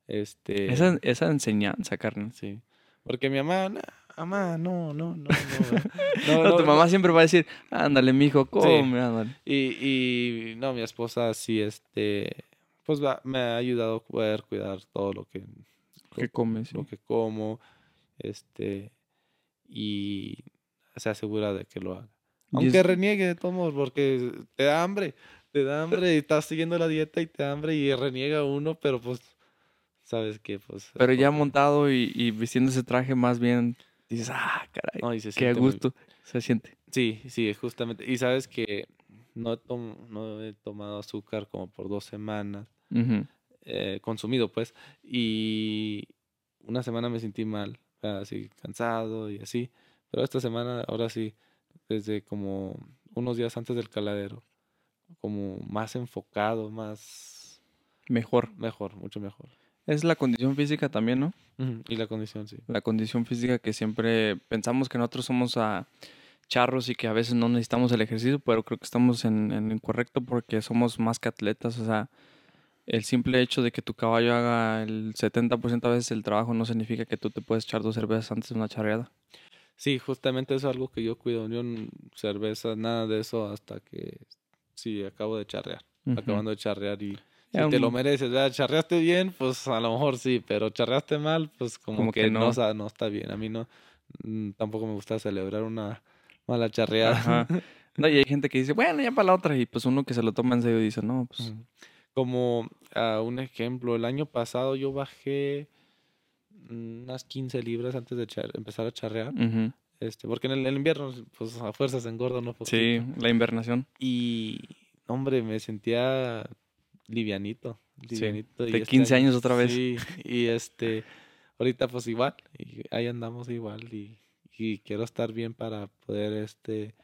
Este, esa, esa enseñanza, carnal. sí. Porque mi mamá, "Nah, mamá, no, no, no, no. Tu mamá siempre va a decir, ándale, mijo, come, ándale. Y, y no, mi esposa sí, este, pues va- me ha ayudado a poder cuidar todo lo que, ¿Qué comes? sí. lo que como, este, y se asegura de que lo haga. Aunque es- reniegue de todos porque te da hambre, te da hambre y estás siguiendo la dieta y te da hambre y reniega uno, pero pues, sabes que pues... es Pero ya montado y, y vistiendo ese traje, más bien dices, ah, caray, No, y se qué a siente muy- gusto se siente. Sí, sí, justamente. Y sabes que no, he tomado azúcar como por dos semanas. Eh, consumido, pues. Y una semana me sentí mal, así cansado y así. Pero esta semana, ahora sí, desde como unos días antes del caladero, como más enfocado, más... Mejor. Mejor, mucho mejor. Es la condición física también, ¿no? Y la condición, sí. La condición física que siempre pensamos que nosotros somos a charros y que a veces no necesitamos el ejercicio, pero creo que estamos en, en incorrecto porque somos más que atletas. O sea, el simple hecho de que tu caballo haga el 70% a veces el trabajo no significa que tú te puedes echar dos cervezas antes de una charreada. Sí, justamente eso es algo que yo cuido. Yo cerveza, nada de eso hasta que sí acabo de charrear. Acabando de charrear y si te lo mereces, ¿verdad? Charreaste bien, pues a lo mejor sí, pero charreaste mal, pues como, que, no. no. está bien. A mí no, tampoco me gusta celebrar una mala charreada. No, y hay gente que dice, bueno, ya para la otra, y pues uno que se lo toma en serio dice, no, pues... Como uh, un ejemplo, el año pasado yo bajé unas 15 libras antes de empezar a charrear. este, porque en el, invierno, pues a fuerzas engordo, ¿no? Sí, la invernación. Y, hombre, me sentía livianito. livianito de 15 este años otra vez. Sí, y este, ahorita pues igual, y ahí andamos igual, y, y quiero estar bien para poder, este,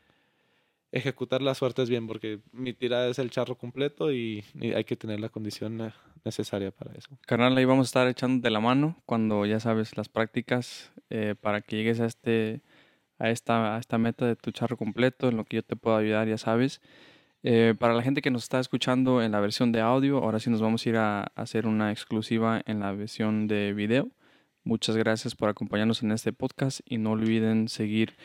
ejecutar las suertes bien, porque mi tirada es el charro completo y, hay que tener la condición eh, necesaria para eso. Carnal, ahí vamos a estar echando de la mano cuando ya sabes las prácticas eh, para que llegues a este a esta, a esta meta de tu charro completo, en lo que yo te puedo ayudar, ya sabes. Eh, para la gente que nos está escuchando en la versión de audio, ahora sí nos vamos a ir a, hacer una exclusiva en la versión de video. Muchas gracias por acompañarnos en este podcast y no olviden seguir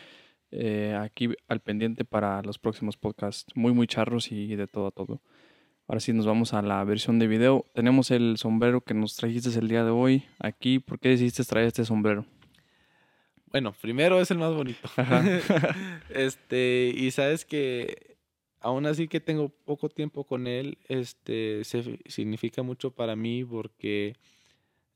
eh, aquí al pendiente para los próximos podcasts. Muy, muy charros y de todo a todo. Ahora sí nos vamos a la versión de video. Tenemos el sombrero que nos trajiste el día de hoy aquí. ¿Por qué decidiste traer este sombrero? Bueno, primero es el más bonito. este, y sabes que aún así que tengo poco tiempo con él, este, se, significa mucho para mí porque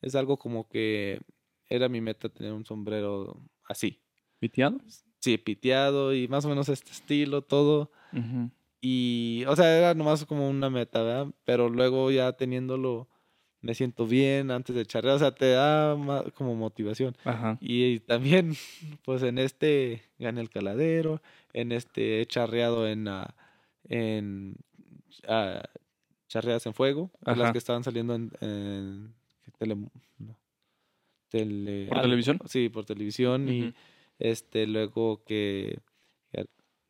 es algo como que era mi meta tener un sombrero así. ¿Piteado? Sí, piteado y más o menos este estilo, todo. Y, o sea, era nomás como una meta, ¿verdad? Pero luego ya teniéndolo, me siento bien antes de charrear, o sea, te da como motivación. Y, también, pues en este gané el caladero, en este he charreado en, uh, en uh, charreadas en fuego, las que estaban saliendo en, tele, ¿Por televisión? Sí, por televisión y este, luego que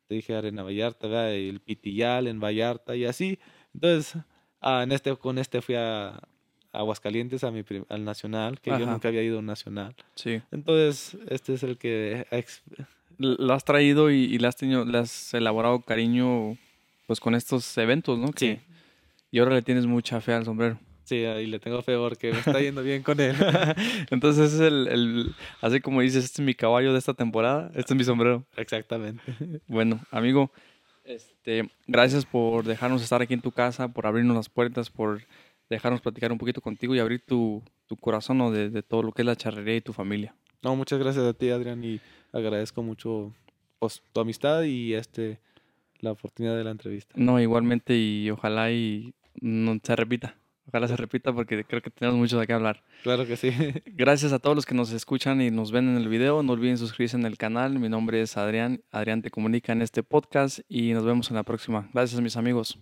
te dije Arena Vallarta, el Pitillal en Vallarta y así. Entonces, ah, en este, con este fui a, Aguascalientes, a mi al Nacional, que yo nunca había ido a un Nacional. Sí. Entonces, este es el que... Lo has traído y, le, has tenido, le has elaborado cariño pues con estos eventos, ¿no? sí. Y ahora le tienes mucha fe al sombrero. Sí, ahí le tengo fe porque me está yendo bien con él. Entonces es el, el, así como dices, este es mi caballo de esta temporada, este es mi sombrero. Exactamente. Bueno, amigo, este, gracias por dejarnos estar aquí en tu casa, por abrirnos las puertas, por dejarnos platicar un poquito contigo y abrir tu, tu corazón de, de, todo lo que es la charrería y tu familia. No, muchas gracias a ti, Adrián, y agradezco mucho pues, tu amistad y este la oportunidad de la entrevista. No, igualmente y ojalá y no se repita. Ojalá se repita porque creo que tenemos mucho de qué hablar. Claro que sí. Gracias a todos los que nos escuchan y nos ven en el video. No olviden suscribirse en el canal. Mi nombre es Adrián. Adrián te comunica en este podcast y nos vemos en la próxima. Gracias mis amigos.